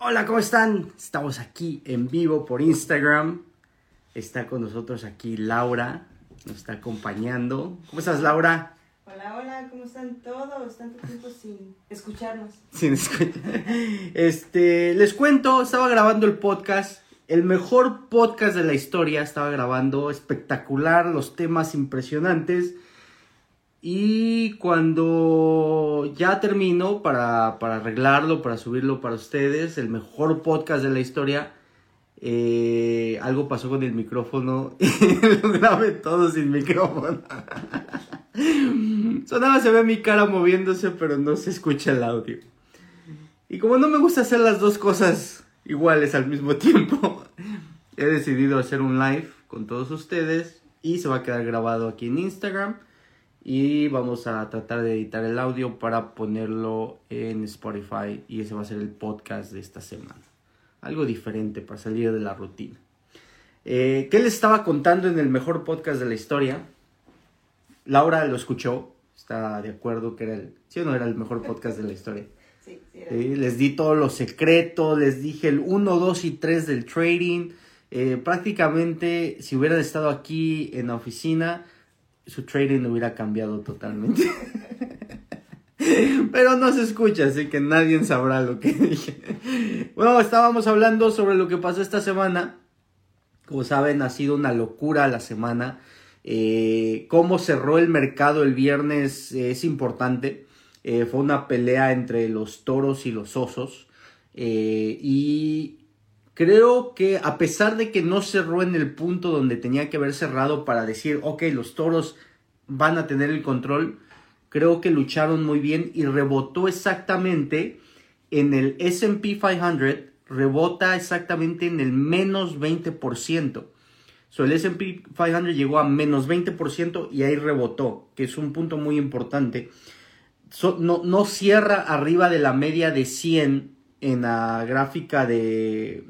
Hola, ¿cómo están? Estamos aquí en vivo por Instagram. Está con nosotros aquí Laura, nos está acompañando. ¿Cómo estás, Laura? Hola, hola, ¿cómo están todos? Tanto tiempo sin escucharnos. Sin escuchar. Este, les cuento, estaba grabando el podcast, el mejor podcast de la historia, estaba grabando, espectacular, los temas impresionantes. Y cuando ya termino para, para arreglarlo, para subirlo para ustedes, el mejor podcast de la historia, eh, algo pasó con el micrófono y lo grabé todo sin micrófono. Sonaba, se ve mi cara moviéndose, pero no se escucha el audio. Y como no me gusta hacer las dos cosas iguales al mismo tiempo, he decidido hacer un live con todos ustedes y se va a quedar grabado aquí en Instagram. Y vamos a tratar de editar el audio para ponerlo en Spotify y ese va a ser el podcast de esta semana. Algo diferente para salir de la rutina. Eh, ¿Qué les estaba contando en el mejor podcast de la historia? Laura lo escuchó, está de acuerdo que era el, sí o no era el mejor podcast de la historia. Sí, sí, era. Eh, les di todos los secretos, les dije el 1, 2 y 3 del trading. Eh, prácticamente, si hubieran estado aquí en la oficina, su trading hubiera cambiado totalmente. Pero no se escucha, así que nadie sabrá lo que dije. Bueno, estábamos hablando sobre lo que pasó esta semana. Como saben, ha sido una locura la semana. Eh, cómo cerró el mercado el viernes es importante. Eh, fue una pelea entre los toros y los osos. Eh, y creo que a pesar de que no cerró en el punto donde tenía que haber cerrado para decir, ok, los toros van a tener el control, creo que lucharon muy bien y rebotó exactamente en el SP 500, rebota exactamente en el menos 20%. So, el SP 500 llegó a menos 20% y ahí rebotó, que es un punto muy importante. No, no cierra arriba de la media de 100 en la gráfica de,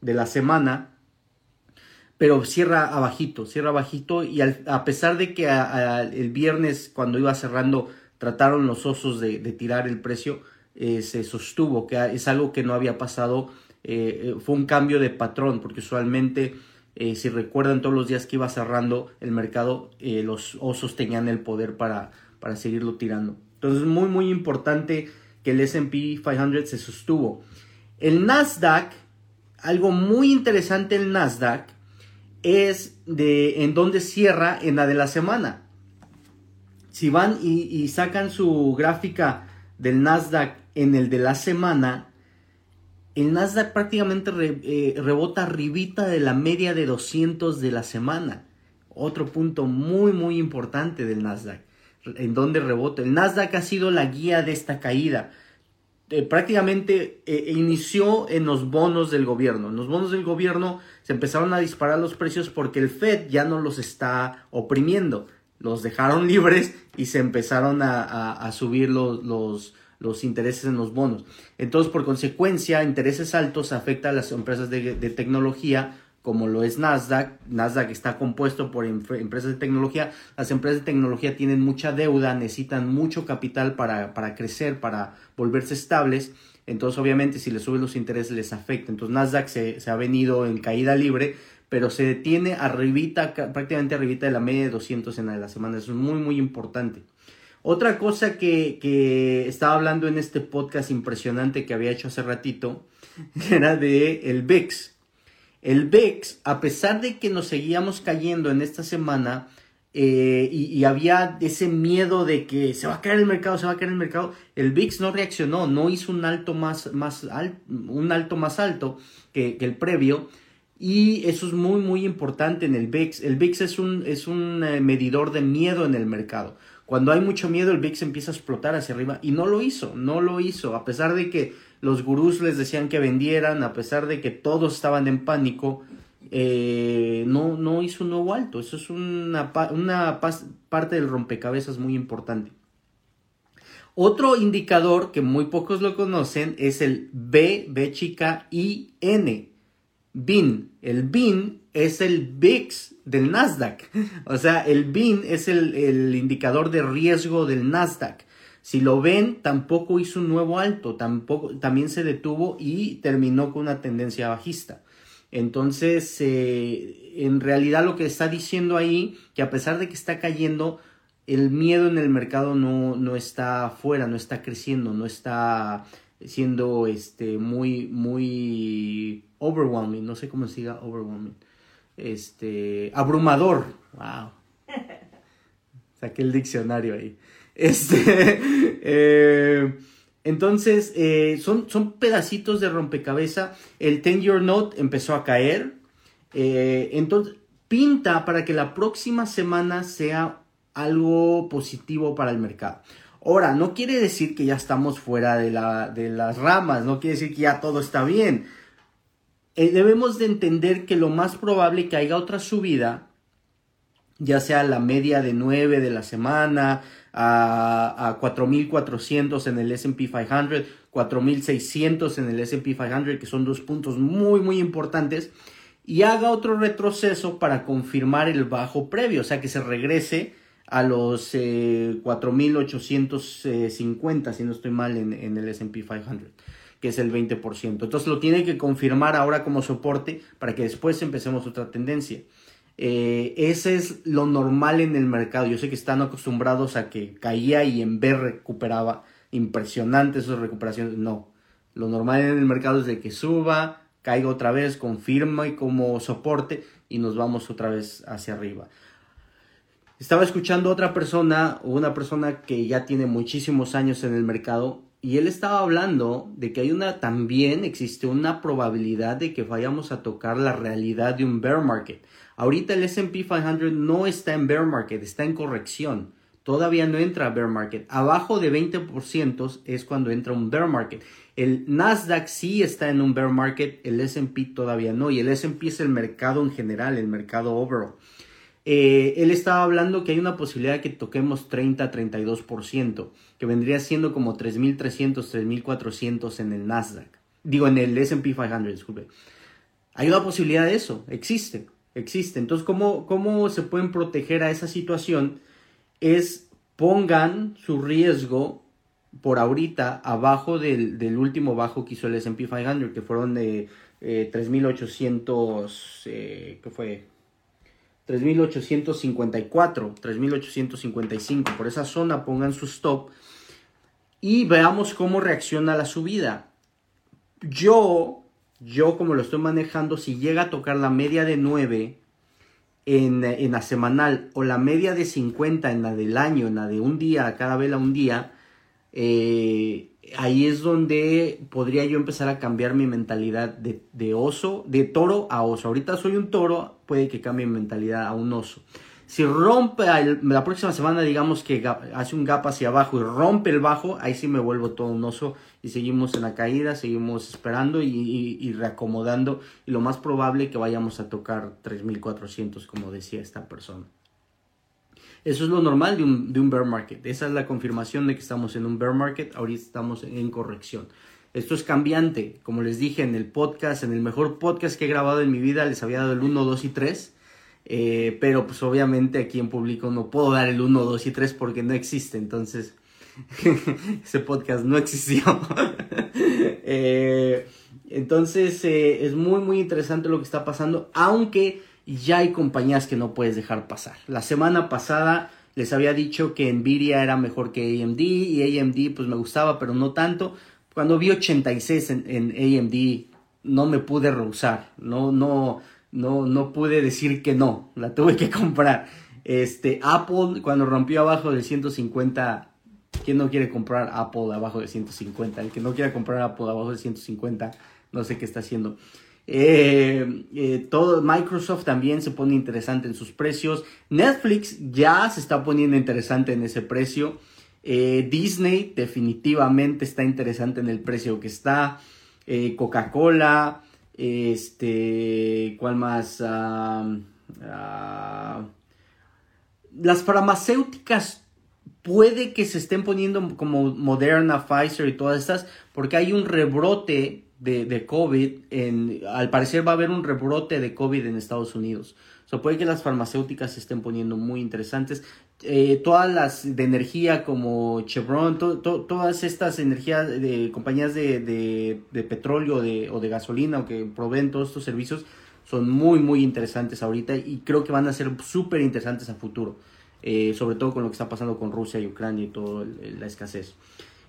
de la semana, pero cierra abajito, cierra abajito y a pesar de que el viernes cuando iba cerrando trataron los osos de, tirar el precio, eh, se sostuvo, que es algo que no había pasado, eh, eh, fue un cambio de patrón, porque usualmente, si recuerdan todos los días que iba cerrando el mercado, los osos tenían el poder para, para seguirlo tirando. Entonces es muy, muy importante que el SP 500 se sostuvo. El Nasdaq, algo muy interesante el Nasdaq, es de en donde cierra en la de la semana. Si van y, sacan su gráfica del Nasdaq en el de la semana, el Nasdaq prácticamente eh, rebota arribita de la media de 200 de la semana. Otro punto muy muy importante del Nasdaq, en donde rebota. El Nasdaq ha sido la guía de esta caída. Eh, prácticamente eh, inició en los bonos del gobierno. En los bonos del gobierno se empezaron a disparar los precios porque el Fed ya no los está oprimiendo. Los dejaron libres y se empezaron a, subir los, los, intereses en los bonos. Entonces, por consecuencia, intereses altos afectan a las empresas de tecnología como lo es Nasdaq. Nasdaq está compuesto por em- empresas de tecnología. Las empresas de tecnología tienen mucha deuda, necesitan mucho capital para, para crecer, para volverse estables. Entonces, obviamente, si les suben los intereses, les afecta. Entonces, Nasdaq se, se ha venido en caída libre, pero se detiene arribita, ca- prácticamente arribita de la media de 200 en la semana. Eso es muy, muy importante. Otra cosa que, que estaba hablando en este podcast impresionante que había hecho hace ratito era de el VIX. El VIX, a pesar de que nos seguíamos cayendo en esta semana eh, y, había ese miedo de que se va a caer el mercado, se va a caer el mercado, el VIX no reaccionó, no hizo un alto más, más, un alto, más alto que, que el previo. Y eso es muy, muy importante en el VIX. El VIX es un, es un eh, medidor de miedo en el mercado. Cuando hay mucho miedo, el VIX empieza a explotar hacia arriba. Y no lo hizo, no lo hizo. A pesar de que los gurús les decían que vendieran, a pesar de que todos estaban en pánico, eh, no, no hizo un nuevo alto. Eso es una, una parte del rompecabezas muy importante. Otro indicador que muy pocos lo conocen es el B, B chica, I, N. BIN. El BIN es el VIX del Nasdaq. O sea, el BIN es el, el indicador de riesgo del Nasdaq. Si lo ven, tampoco hizo un nuevo alto, tampoco, también se detuvo y terminó con una tendencia bajista. Entonces, eh, en realidad lo que está diciendo ahí, que a pesar de que está cayendo, el miedo en el mercado no, no está fuera, no está creciendo, no está siendo este, muy, muy overwhelming, no sé cómo se diga overwhelming, este, abrumador, wow. Saqué el diccionario ahí. Este, eh, entonces, eh, son, son pedacitos de rompecabezas. El 10 Year Note empezó a caer. Eh, entonces, pinta para que la próxima semana sea algo positivo para el mercado. Ahora, no quiere decir que ya estamos fuera de, la, de las ramas, no quiere decir que ya todo está bien. Debemos de entender que lo más probable que haya otra subida, ya sea la media de 9 de la semana, a, a 4.400 en el SP 500, 4.600 en el SP 500, que son dos puntos muy, muy importantes, y haga otro retroceso para confirmar el bajo previo, o sea, que se regrese a los 4.850, eh, si no estoy mal, en, en el SP 500 que es el 20%. Entonces lo tiene que confirmar ahora como soporte para que después empecemos otra tendencia. Eh, ese es lo normal en el mercado. Yo sé que están acostumbrados a que caía y en B recuperaba. Impresionante esas recuperaciones. No. Lo normal en el mercado es de que suba, caiga otra vez, confirma y como soporte y nos vamos otra vez hacia arriba. Estaba escuchando a otra persona, una persona que ya tiene muchísimos años en el mercado, y él estaba hablando de que hay una, también existe una probabilidad de que vayamos a tocar la realidad de un bear market. Ahorita el SP 500 no está en bear market, está en corrección. Todavía no entra a bear market. Abajo de 20% es cuando entra un bear market. El Nasdaq sí está en un bear market, el SP todavía no. Y el SP es el mercado en general, el mercado overall. Eh, él estaba hablando que hay una posibilidad de que toquemos 30-32%, que vendría siendo como 3.300, 3.400 en el Nasdaq. Digo, en el SP 500, disculpe. Hay una posibilidad de eso, existe existe. Entonces, ¿cómo, ¿cómo se pueden proteger a esa situación? Es pongan su riesgo por ahorita abajo del, último bajo que hizo el S&P 500, que fueron de eh, 3.800, eh, ¿qué fue? 3.854, 3.855. Por esa zona pongan su stop y veamos cómo reacciona la subida. Yo yo como lo estoy manejando, si llega a tocar la media de 9 en, la semanal o la media de 50 en la del año, en la de un día, cada vela un día, eh, ahí es donde podría yo empezar a cambiar mi mentalidad de, de, oso, de toro a oso. Ahorita soy un toro, puede que cambie mi mentalidad a un oso. Si rompe la próxima semana, digamos que hace un gap hacia abajo y rompe el bajo, ahí sí me vuelvo todo un oso y seguimos en la caída, seguimos esperando y, reacomodando. Y lo más probable que vayamos a tocar 3400, como decía esta persona. Eso es lo normal de un, de un bear market. Esa es la confirmación de que estamos en un bear market. Ahorita estamos en corrección. Esto es cambiante. Como les dije en el podcast, en el mejor podcast que he grabado en mi vida, les había dado el 1, 2 y 3 eh, pero pues obviamente aquí en público no puedo dar el 1, 2 y 3 porque no existe. Entonces, ese podcast no existió. Eh, entonces, eh, es muy, muy interesante lo que está pasando. Aunque ya hay compañías que no puedes dejar pasar. La semana pasada les había dicho que Nvidia era mejor que AMD y AMD pues me gustaba, pero no tanto. Cuando vi 86 en, en AMD no me pude rehusar. No, no no, no pude decir que no, la tuve que comprar. Este, Apple, cuando rompió abajo del 150, ¿quién no quiere comprar Apple abajo de 150? El que no quiera comprar Apple abajo de 150, no sé qué está haciendo. Eh, eh, todo Microsoft también se pone interesante en sus precios. Netflix ya se está poniendo interesante en ese precio. Eh, Disney definitivamente está interesante en el precio que está. Coca-Cola, este, ¿cuál más? las farmacéuticas puede que se estén poniendo como Moderna, Pfizer y todas estas, porque hay un rebrote de, de, COVID, en, al parecer va a haber un rebrote de COVID en Estados Unidos. O puede que las farmacéuticas se estén poniendo muy interesantes. Eh, todas las de energía como Chevron, todas estas energías de compañías de, de, petróleo de, o de gasolina o que proveen todos estos servicios son muy muy interesantes ahorita y creo que van a ser súper interesantes a futuro, eh, sobre todo con lo que está pasando con Rusia y Ucrania y toda la escasez.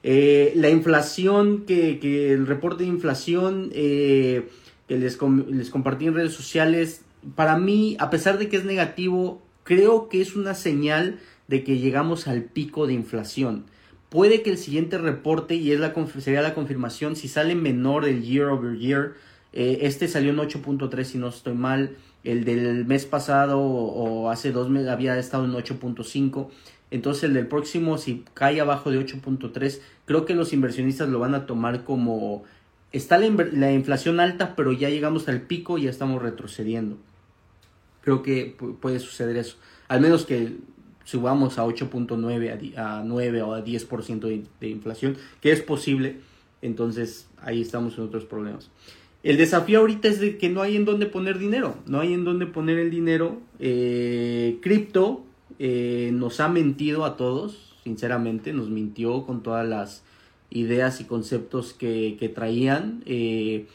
Eh, la inflación, que, que, el reporte de inflación que les, les compartí en redes sociales, para mí, a pesar de que es negativo, creo que es una señal de que llegamos al pico de inflación. Puede que el siguiente reporte, y es la, sería la confirmación, si sale menor el year over year, eh, este salió en 8.3 si no estoy mal, el del mes pasado o, hace dos meses había estado en 8.5. Entonces el del próximo, si cae abajo de 8.3, creo que los inversionistas lo van a tomar como... Está la inflación alta, pero ya llegamos al pico y ya estamos retrocediendo creo que puede suceder eso. Al menos que subamos a 8.9, a, 9 o a 10% de, de inflación, que es posible, entonces ahí estamos en otros problemas. El desafío ahorita es de que no hay en dónde poner dinero, no hay en dónde poner el dinero. Eh, cripto eh, nos ha mentido a todos, sinceramente, nos mintió con todas las ideas y conceptos que, que traían. Eh,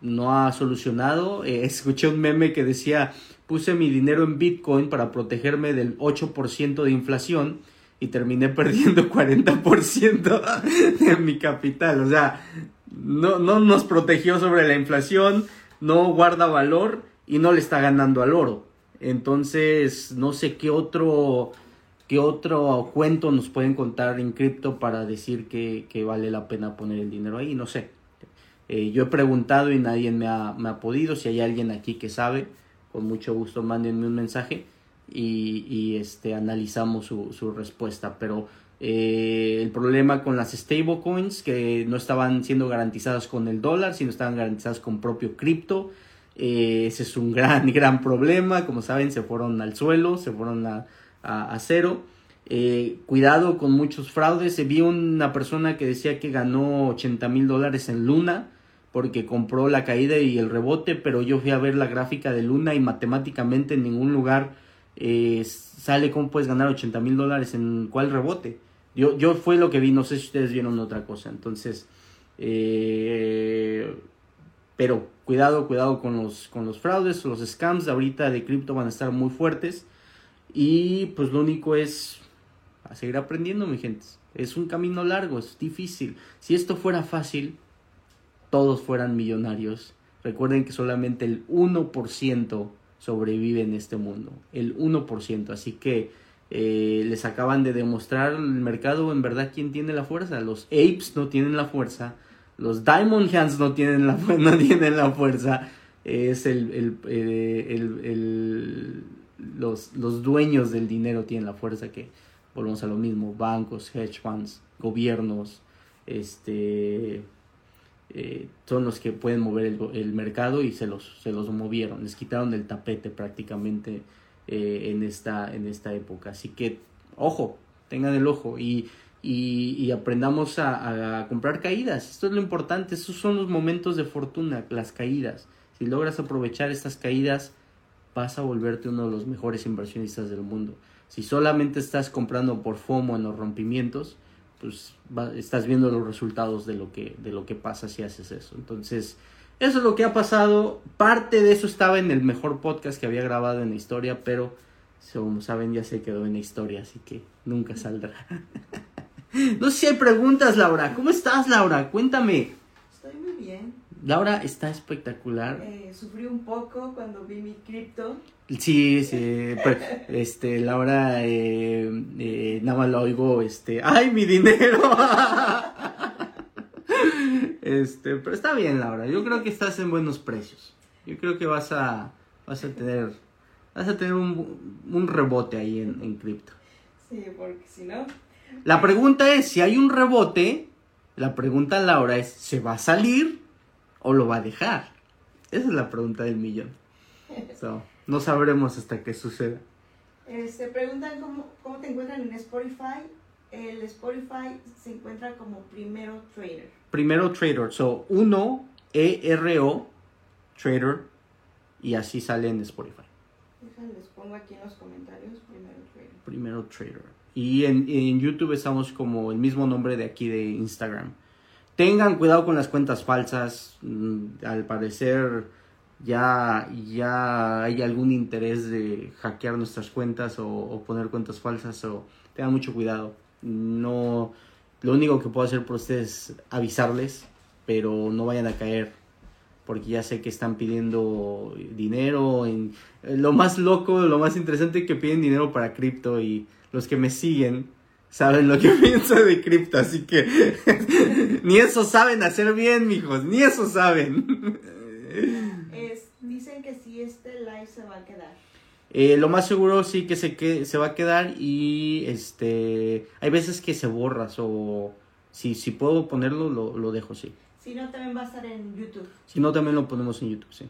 no ha solucionado. Eh, escuché un meme que decía, puse mi dinero en Bitcoin para protegerme del 8% de inflación y terminé perdiendo 40% de mi capital. O sea, no, no nos protegió sobre la inflación, no guarda valor y no le está ganando al oro. Entonces, no sé qué otro, qué otro cuento nos pueden contar en cripto para decir que, que vale la pena poner el dinero ahí. No sé. Eh, yo he preguntado y nadie me ha, me ha, podido. Si hay alguien aquí que sabe, con mucho gusto mándenme un mensaje y, y este, analizamos su, su respuesta. Pero eh, el problema con las stablecoins, que no estaban siendo garantizadas con el dólar, sino estaban garantizadas con propio cripto. Eh, ese es un gran, gran problema. Como saben, se fueron al suelo, se fueron a, a, cero. Cuidado con muchos fraudes. Vi una persona que decía que ganó 80 mil dólares en Luna porque compró la caída y el rebote, pero yo fui a ver la gráfica de Luna y matemáticamente en ningún lugar eh, sale cómo puedes ganar 80 mil dólares en cuál rebote. Yo, yo fue lo que vi, no sé si ustedes vieron otra cosa. Entonces, eh, pero cuidado, cuidado con los, con los fraudes, los scams ahorita de cripto van a estar muy fuertes. Y pues lo único es seguir aprendiendo, mi gente. Es un camino largo, es difícil. Si esto fuera fácil, todos fueran millonarios, recuerden que solamente el 1% sobrevive en este mundo, el 1%, así que eh, les acaban de demostrar el mercado en verdad quién tiene la fuerza, los apes no tienen la fuerza, los diamond hands no tienen la, no tienen la fuerza, es eh, el, el los, los dueños del dinero tienen la fuerza que volvemos a lo mismo, bancos, hedge funds, gobiernos, este eh, son los que pueden mover el, mercado y se los, se los movieron, les quitaron el tapete prácticamente eh, en, esta, en esta época. Así que, ojo, tengan el ojo y, y, aprendamos a, comprar caídas. Esto es lo importante, estos son los momentos de fortuna, las caídas. Si logras aprovechar estas caídas, vas a volverte uno de los mejores inversionistas del mundo. Si solamente estás comprando por FOMO en los rompimientos, pues estás viendo los resultados de lo que de lo que pasa si haces eso. Entonces, eso es lo que ha pasado. Parte de eso estaba en el mejor podcast que había grabado en la historia, pero como saben ya se quedó en la historia, así que nunca saldrá. no sé si hay preguntas, Laura. ¿Cómo estás, Laura? Cuéntame. Estoy muy bien. Laura está espectacular. Eh, sufrí un poco cuando vi mi cripto. Sí, sí, este, Laura, eh, eh, nada más lo oigo, este, ¡ay, mi dinero! este, pero está bien, Laura, yo creo que estás en buenos precios. Yo creo que vas a, vas a tener, vas a tener un, un rebote ahí en, en cripto. Sí, porque si no... La pregunta es, si hay un rebote, la pregunta, Laura, es, ¿se va a salir o lo va a dejar? Esa es la pregunta del millón. So. No sabremos hasta que suceda. Este, preguntan cómo, cómo te encuentran en Spotify. El Spotify se encuentra como Primero Trader. Primero Trader. So, uno E-R-O Trader. Y así sale en Spotify. Les pongo aquí en los comentarios primero trader. Primero trader. Y en, en YouTube estamos como el mismo nombre de aquí de Instagram. Tengan cuidado con las cuentas falsas. Mm, Al parecer ya, ya hay algún interés de hackear nuestras cuentas o, poner cuentas falsas. O tengan mucho cuidado. No, lo único que puedo hacer por ustedes es avisarles, pero no vayan a caer porque ya sé que están pidiendo dinero. Eh, lo más loco, lo más interesante es que piden dinero para cripto y los que me siguen saben lo que pienso de cripto, así que ni eso saben hacer bien, mijos, ni eso saben. Es, dicen que sí, este live se va a quedar. Eh, lo más seguro sí que se, que se va a quedar y este hay veces que se borra o si, si puedo ponerlo lo, lo dejo sí. Si no, también va a estar en YouTube. Si no también lo ponemos en YouTube, sí.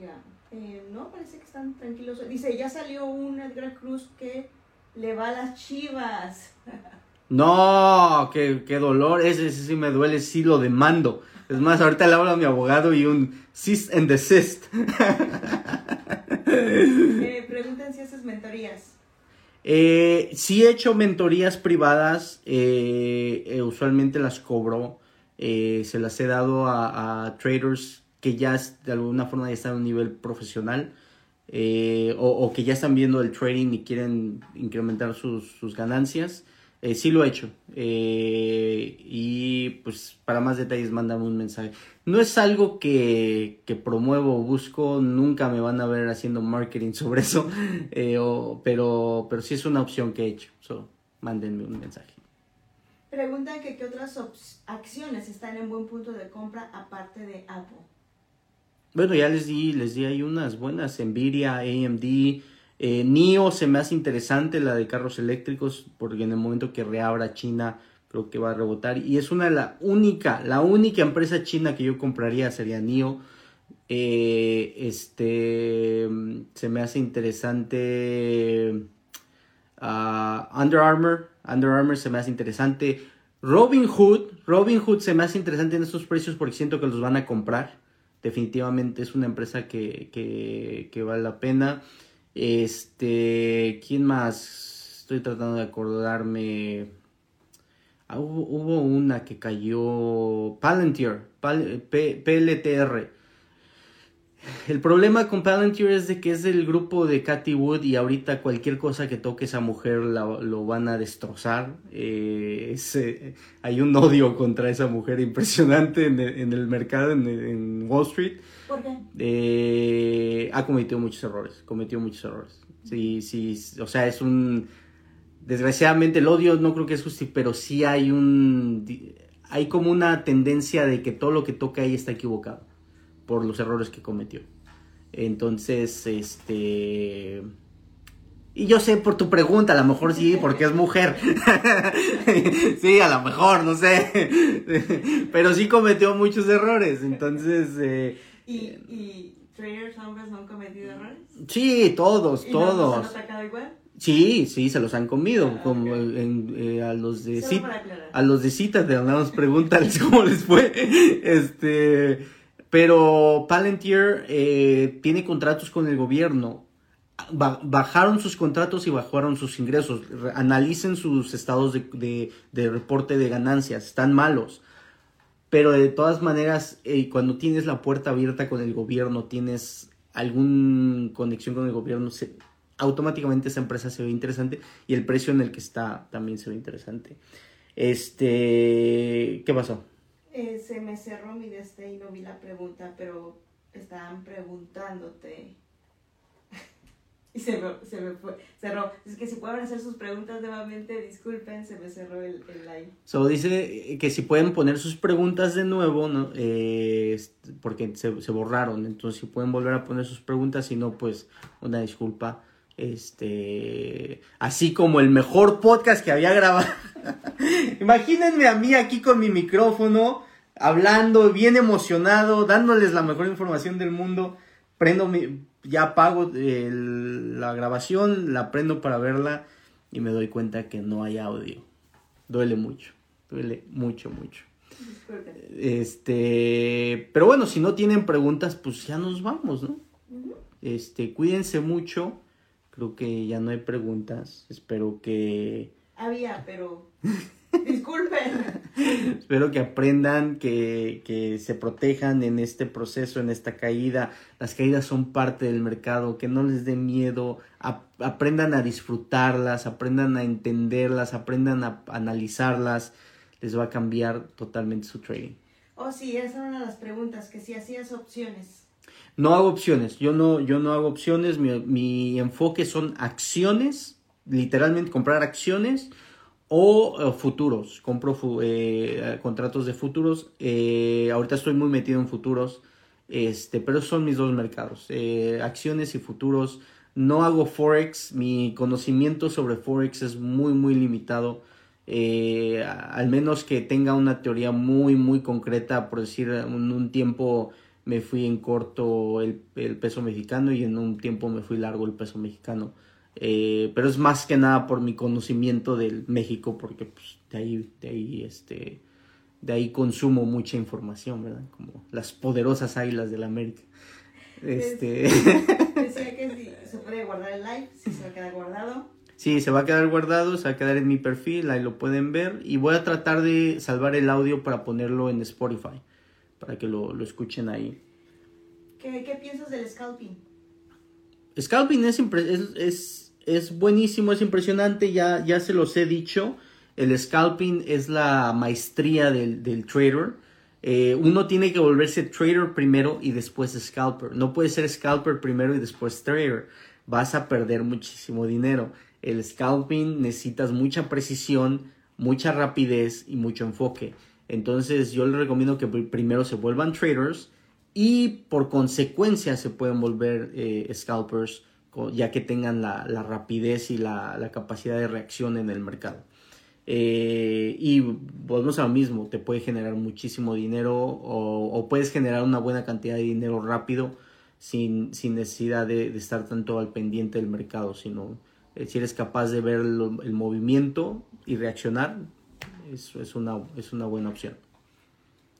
Ya. Eh, no, parece que están tranquilos. Dice, ya salió un Edgar Cruz que le va a las chivas. No, qué, qué dolor, ese, ese sí me duele, sí lo demando. Es más, ahorita le hablo a mi abogado y un cease and desist. Eh, preguntan si haces mentorías. Eh, sí he hecho mentorías privadas, eh, eh, usualmente las cobro, eh, se las he dado a, a traders que ya de alguna forma ya están a un nivel profesional o, o que ya están viendo el trading y quieren incrementar sus, sus ganancias. Eh, sí lo he hecho eh, y pues para más detalles mándame un mensaje. No es algo que, que promuevo o busco, nunca me van a ver haciendo marketing sobre eso, eh, o- pero, pero sí es una opción que he hecho. So, mándenme un mensaje. Preguntan que qué otras acciones están en buen punto de compra aparte de Apple. Bueno, ya les di, les di ahí unas buenas, Nvidia, AMD, eh, NIO se me hace interesante la de carros eléctricos, porque en el momento que reabra China creo que va a rebotar. Y es una de la única, la única empresa china que yo compraría sería NIO. Eh, este, se me hace interesante ah, Under Armour, Under Armour se me hace interesante. Robin Hood, Robin Hood se me hace interesante en estos precios porque siento que los van a comprar. Definitivamente es una empresa que, que, que vale la pena. Este, ¿quién más? Estoy tratando de acordarme. Ah, hubo, una que cayó. Palantir, PLTR. El problema con Palantir es de que es del grupo de Cathy Wood y ahorita cualquier cosa que toque esa mujer la- lo van a destrozar. Eh, eh, hay un odio contra esa mujer impresionante en el, mercado, en Wall Street. Eh, ha cometido muchos errores, cometió muchos errores. Sí, sí, o sea, es un... Desgraciadamente el odio no creo que es justo, pero sí hay un... Hay como una tendencia de que todo lo que toca ahí está equivocado por los errores que cometió. Entonces, este... Y yo sé por tu pregunta, a lo mejor sí, porque es mujer. sí, a lo mejor, no sé. Pero sí cometió muchos errores. Entonces, eh, ¿Y, y traders hombres no han cometido errores? sí, todos, ¿Y no los han todos. atacado igual? Sí, sí, se los han comido. Ah, como en- eh, a los de Solo Cit- para aclarar. a los de citas de nada más pregúntales cómo les fue. Este, pero Palantir eh, tiene contratos con el gobierno. Ba- bajaron sus contratos y bajaron sus ingresos. Re- analicen sus estados de, de- de reporte de ganancias. Están malos. Pero de todas maneras, eh, cuando tienes la puerta abierta con el gobierno, tienes alguna conexión con el gobierno, automáticamente esa empresa se ve interesante y el precio en el que está también se ve interesante. Este, ¿qué pasó? Eh, se me cerró mi este y no vi la pregunta, pero estaban preguntándote. Y se me, se me fue, cerró. Es que si pueden hacer sus preguntas nuevamente, disculpen, se me cerró el, el live. So, dice que si pueden poner sus preguntas de nuevo, ¿no? Eh, porque se, se borraron. Entonces, si pueden volver a poner sus preguntas, si no, pues una disculpa. Este, así como el mejor podcast que había grabado. Imagínense a mí aquí con mi micrófono, hablando, bien emocionado, dándoles la mejor información del mundo. Prendo mi, ya apago el- la grabación, la prendo para verla y me doy cuenta que no hay audio. Duele mucho, duele mucho, mucho. Este, pero bueno, si no tienen preguntas, pues ya nos vamos, ¿no? Este, cuídense mucho. Creo que ya no hay preguntas. Espero que había, pero disculpen. Espero que aprendan, que, que, se protejan en este proceso, en esta caída. Las caídas son parte del mercado, que no les dé miedo, aprendan a disfrutarlas, aprendan a entenderlas, aprendan a analizarlas. Les va a cambiar totalmente su trading. Oh, sí, esa era una de las preguntas, que si hacías opciones. No hago opciones, yo no, yo no hago opciones, mi, mi enfoque son acciones literalmente comprar acciones o eh, futuros. Compro eh, contratos de futuros. Eh, ahorita estoy muy metido en futuros. Este, pero son mis dos mercados. acciones y futuros. No hago Forex. Mi conocimiento sobre Forex es muy, muy limitado. al menos que tenga una teoría muy, muy concreta. Por decir, en un tiempo me fui en corto el peso mexicano y en un tiempo me fui largo el peso mexicano. Eh, pero es más que nada por mi conocimiento del México, porque pues, de ahí, de ahí, este, de ahí consumo mucha información, ¿verdad? Como las poderosas águilas de la América. Este... Decía que si se puede guardar el live, si se va a quedar guardado. Sí, se va a quedar guardado, se va a quedar en mi perfil, ahí lo pueden ver. Y voy a tratar de salvar el audio para ponerlo en Spotify, para que lo, lo escuchen ahí. ¿Qué, ¿Qué, piensas del scalping? Scalping es, es es buenísimo, es impresionante, ya, ya se los he dicho. El scalping es la maestría del, del trader. Eh, uno tiene que volverse trader primero y después scalper. No puede ser scalper primero y después trader. Vas a perder muchísimo dinero. El scalping necesitas mucha precisión, mucha rapidez y mucho enfoque. Entonces yo les recomiendo que primero se vuelvan traders y por consecuencia se pueden volver eh, scalpers ya que tengan la, rapidez y la, capacidad de reacción en el mercado. Eh, y volvemos a lo mismo, te puede generar muchísimo dinero o, puedes generar una buena cantidad de dinero rápido sin, necesidad de, estar tanto al pendiente del mercado, sino eh, si eres capaz de ver el movimiento y reaccionar, eso es una, es una buena opción.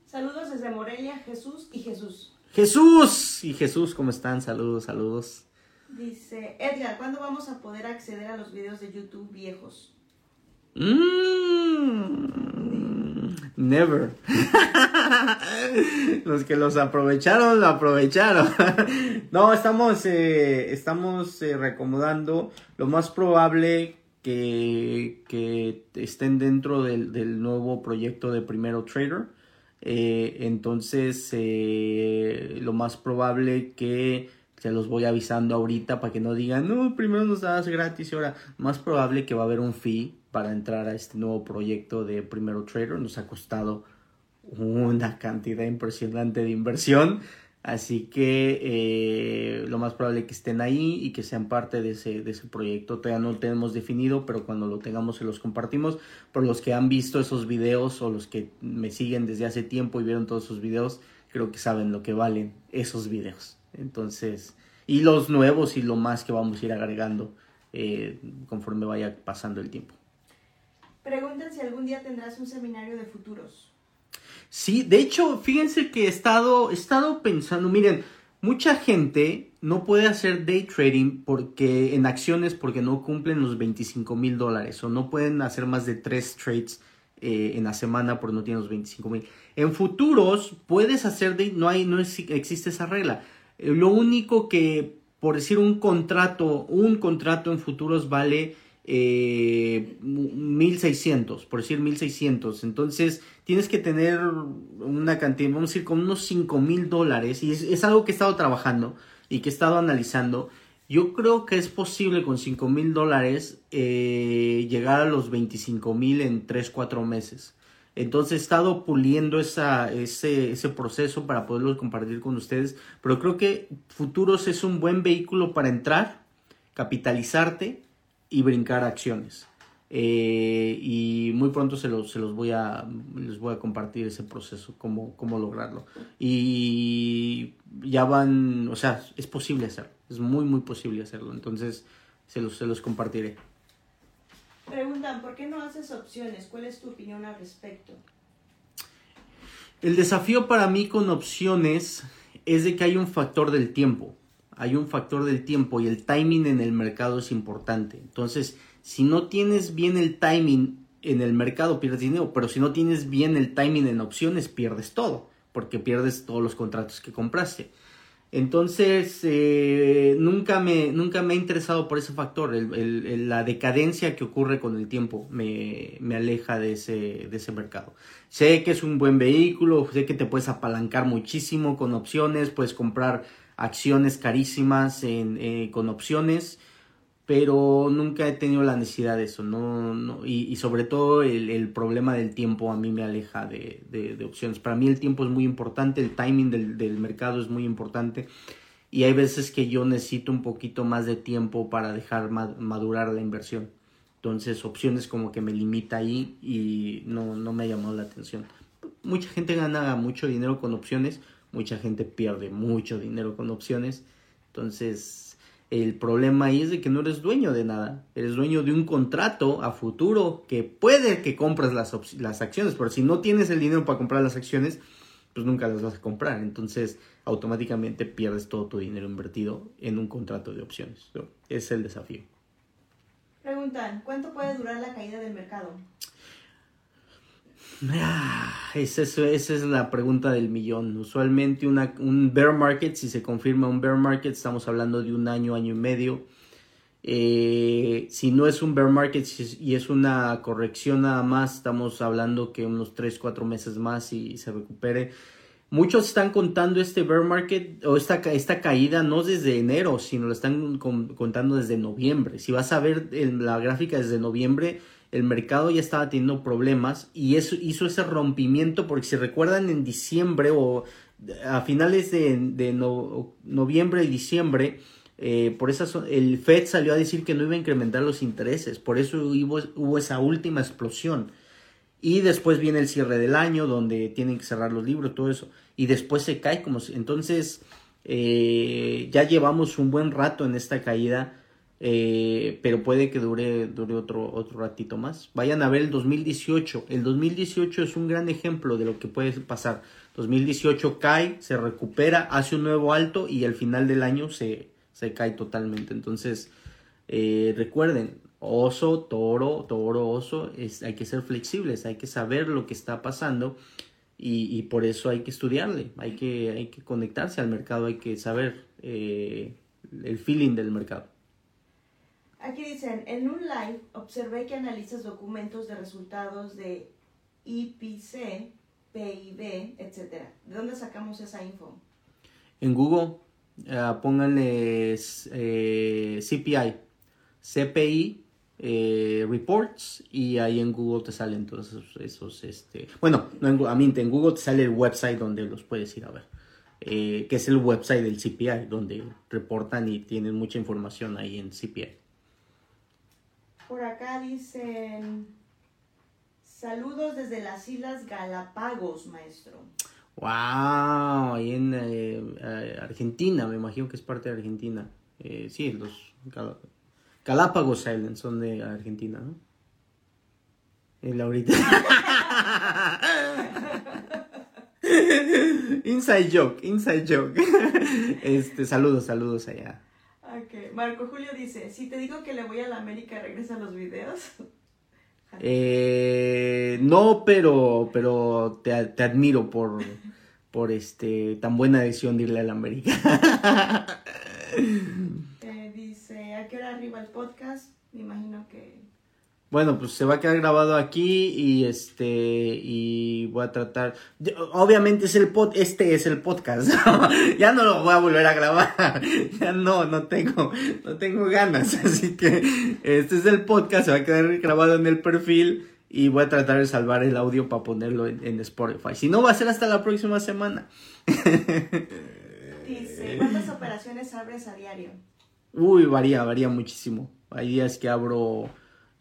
Saludos desde Morelia, Jesús y Jesús. Jesús y Jesús, ¿cómo están? Saludos, saludos. Dice, Edgar, ¿cuándo vamos a poder acceder a los videos de YouTube viejos? Mm, never. los que los aprovecharon, lo aprovecharon. no, estamos, eh, estamos eh, reacomodando. Lo más probable que, que estén dentro del, del, nuevo proyecto de Primero Trader. Eh, entonces, lo más probable que se los voy avisando ahorita para que no digan, no, primero nos das gratis y ahora más probable que va a haber un fee para entrar a este nuevo proyecto de Primero Trader. Nos ha costado una cantidad impresionante de inversión. Así que eh, lo más probable que estén ahí y que sean parte de ese, de ese proyecto. Todavía no lo tenemos definido, pero cuando lo tengamos se los compartimos. Por los que han visto esos videos o los que me siguen desde hace tiempo y vieron todos esos videos, creo que saben lo que valen esos videos. Entonces, y los nuevos y lo más que vamos a ir agregando eh, conforme vaya pasando el tiempo. Preguntan si algún día tendrás un seminario de futuros. Sí, de hecho, fíjense que he estado, he estado pensando, miren, mucha gente no puede hacer day trading porque en acciones porque no cumplen los 25 mil dólares o no pueden hacer más de tres trades eh, en la semana porque no tienen los 25 mil. En futuros puedes hacer day, no hay, no existe esa regla. Lo único que, por decir un contrato, un contrato en futuros vale eh, 1600, por decir 1600. Entonces tienes que tener una cantidad, vamos a decir, con unos 5000 dólares. Y es, algo que he estado trabajando y que he estado analizando. Yo creo que es posible con 5 mil dólares eh, llegar a los 25 mil en 3-4 meses. Entonces he estado puliendo ese, proceso para poderlo compartir con ustedes. Pero creo que Futuros es un buen vehículo para entrar, capitalizarte y brincar acciones. Eh, y muy pronto se los, voy a compartir ese proceso, cómo, cómo lograrlo. Y ya van, o sea, es posible hacerlo, es muy, muy posible hacerlo. Entonces se los, se los compartiré. Preguntan, ¿por qué no haces opciones? ¿Cuál es tu opinión al respecto? El desafío para mí con opciones es de que hay un factor del tiempo. hay un factor del tiempo y el timing en el mercado es importante. Entonces, si no tienes bien el timing en el mercado, pierdes dinero, pero si no tienes bien el timing en opciones, pierdes todo, porque pierdes todos los contratos que compraste. Entonces, eh, nunca, me, nunca me ha interesado por ese factor. la decadencia que ocurre con el tiempo me, aleja de ese, de ese mercado. Sé que es un buen vehículo, sé que te puedes apalancar muchísimo con opciones, puedes comprar acciones carísimas eh, con opciones pero nunca he tenido la necesidad de eso, no, no y, sobre todo el, problema del tiempo a mí me aleja de, opciones. Para mí el tiempo es muy importante, el timing del, mercado es muy importante y hay veces que yo necesito un poquito más de tiempo para dejar madurar la inversión. Entonces opciones como que me limita ahí y no, no me ha llamado la atención. Mucha gente gana mucho dinero con opciones, mucha gente pierde mucho dinero con opciones. Entonces el problema ahí es de que no eres dueño de nada. Eres dueño de un contrato a futuro que puede que compres las, las acciones, pero si no tienes el dinero para comprar las acciones, pues nunca las vas a comprar. Entonces, automáticamente pierdes todo tu dinero invertido en un contrato de opciones. ese es el desafío. Preguntan, ¿cuánto puede durar la caída del mercado? Ah, esa, es, la pregunta del millón. Usualmente un bear market, si se confirma un bear market, estamos hablando de un año, año y medio. Eh, si no es un bear market y es una corrección nada más, estamos hablando que unos 3, 4 meses más y se recupere. Muchos están contando este bear market o esta, esta caída no desde enero, sino lo están contando desde noviembre. Si vas a ver la gráfica desde noviembre, el mercado ya estaba teniendo problemas y eso hizo ese rompimiento porque si recuerdan en diciembre o a finales de, noviembre y diciembre eh, por eso el Fed salió a decir que no iba a incrementar los intereses. Por eso hubo, esa última explosión. Y después viene el cierre del año donde tienen que cerrar los libros todo eso. Y después se cae como entonces eh, ya llevamos un buen rato en esta caída eh, pero puede que dure, dure otro, otro ratito más. Vayan a ver el 2018. El 2018 es un gran ejemplo de lo que puede pasar. 2018 cae, se recupera, hace un nuevo alto y al final del año se, se cae totalmente. Entonces, eh, recuerden, oso, toro, toro, oso, es, hay que ser flexibles, hay que saber lo que está pasando y, por eso hay que estudiarle, hay que, hay que conectarse al mercado, hay que saber eh, el feeling del mercado. Aquí dicen, en un live observé que analizas documentos de resultados de IPC, PIB, etc. ¿De dónde sacamos esa info? En Google, uh, pónganle eh, CPI, CPI eh, Reports y ahí en Google te salen todos esos, este, bueno, no en, a mí, en Google te sale el website donde los puedes ir a ver. que es el website del CPI, donde reportan y tienen mucha información ahí en CPI. Por acá dicen, saludos desde las Islas Galápagos, maestro. Wow, ahí en eh, eh, Argentina, me imagino que es parte de Argentina. Eh, sí, los Galápagos Islands son de Argentina, ¿no? El inside joke, inside joke. Este, saludos, saludos allá. Marco Julio dice, si te digo que le voy a la América, ¿regresan los videos? Eh, no, pero, pero te, admiro por, por este tan buena decisión de irle a la América. Eh, dice, ¿a qué hora arriba el podcast? Me imagino que bueno, pues se va a quedar grabado aquí y este y voy a tratar. Obviamente es el pod, este es el podcast. ya no lo voy a volver a grabar. ya no, no tengo, no tengo ganas. Así que este es el podcast, se va a quedar grabado en el perfil y voy a tratar de salvar el audio para ponerlo en, Spotify. Si no, va a ser hasta la próxima semana. Dice, ¿cuántas operaciones abres a diario? Uy, varía, varía muchísimo. Hay días que abro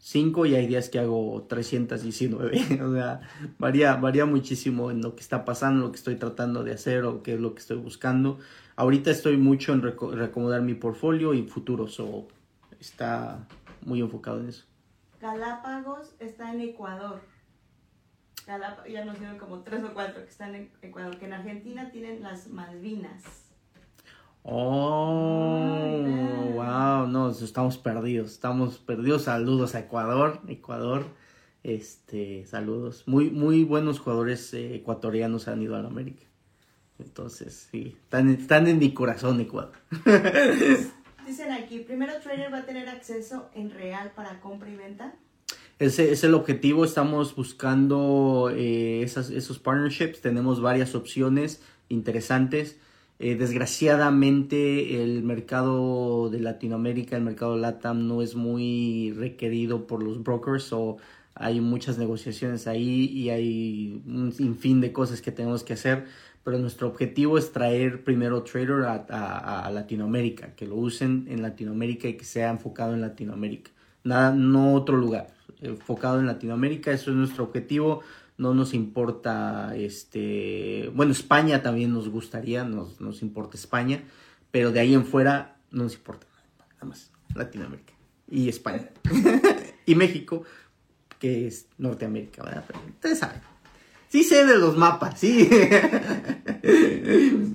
5 y hay días que hago 319. o sea, varía, varía muchísimo en lo que está pasando, lo que estoy tratando de hacer o qué es lo que estoy buscando. Ahorita estoy mucho en reacomodar mi portfolio y futuros, o está muy enfocado en eso. Galápagos está en Ecuador. ya nos dieron como tres o cuatro que están en Ecuador, que en Argentina tienen las Malvinas. Oh, wow, no, estamos perdidos, estamos perdidos. Saludos a Ecuador, Ecuador, este, saludos. Muy, muy buenos jugadores eh, ecuatorianos han ido a la América. Entonces, sí, están, están en mi corazón, Ecuador. Dicen aquí, primero Trader va a tener acceso en real para compra y venta. Ese es el objetivo, estamos buscando eh, esas- esos partnerships, tenemos varias opciones interesantes. Eh, desgraciadamente el mercado de Latinoamérica, el mercado LATAM no es muy requerido por los brokers o hay muchas negociaciones ahí y hay un sinfín de cosas que tenemos que hacer, pero nuestro objetivo es traer primero Trader a, a- Latinoamérica, que lo usen en Latinoamérica y que sea enfocado en Latinoamérica, nada, no otro lugar, enfocado en Latinoamérica, eso es nuestro objetivo, no nos importa, este, bueno, España también nos gustaría, nos, nos importa España, pero de ahí en fuera no nos importa nada más, Latinoamérica y España y México, que es Norteamérica, ¿verdad? Pero ustedes saben. Sí sé de los mapas, sí. Pues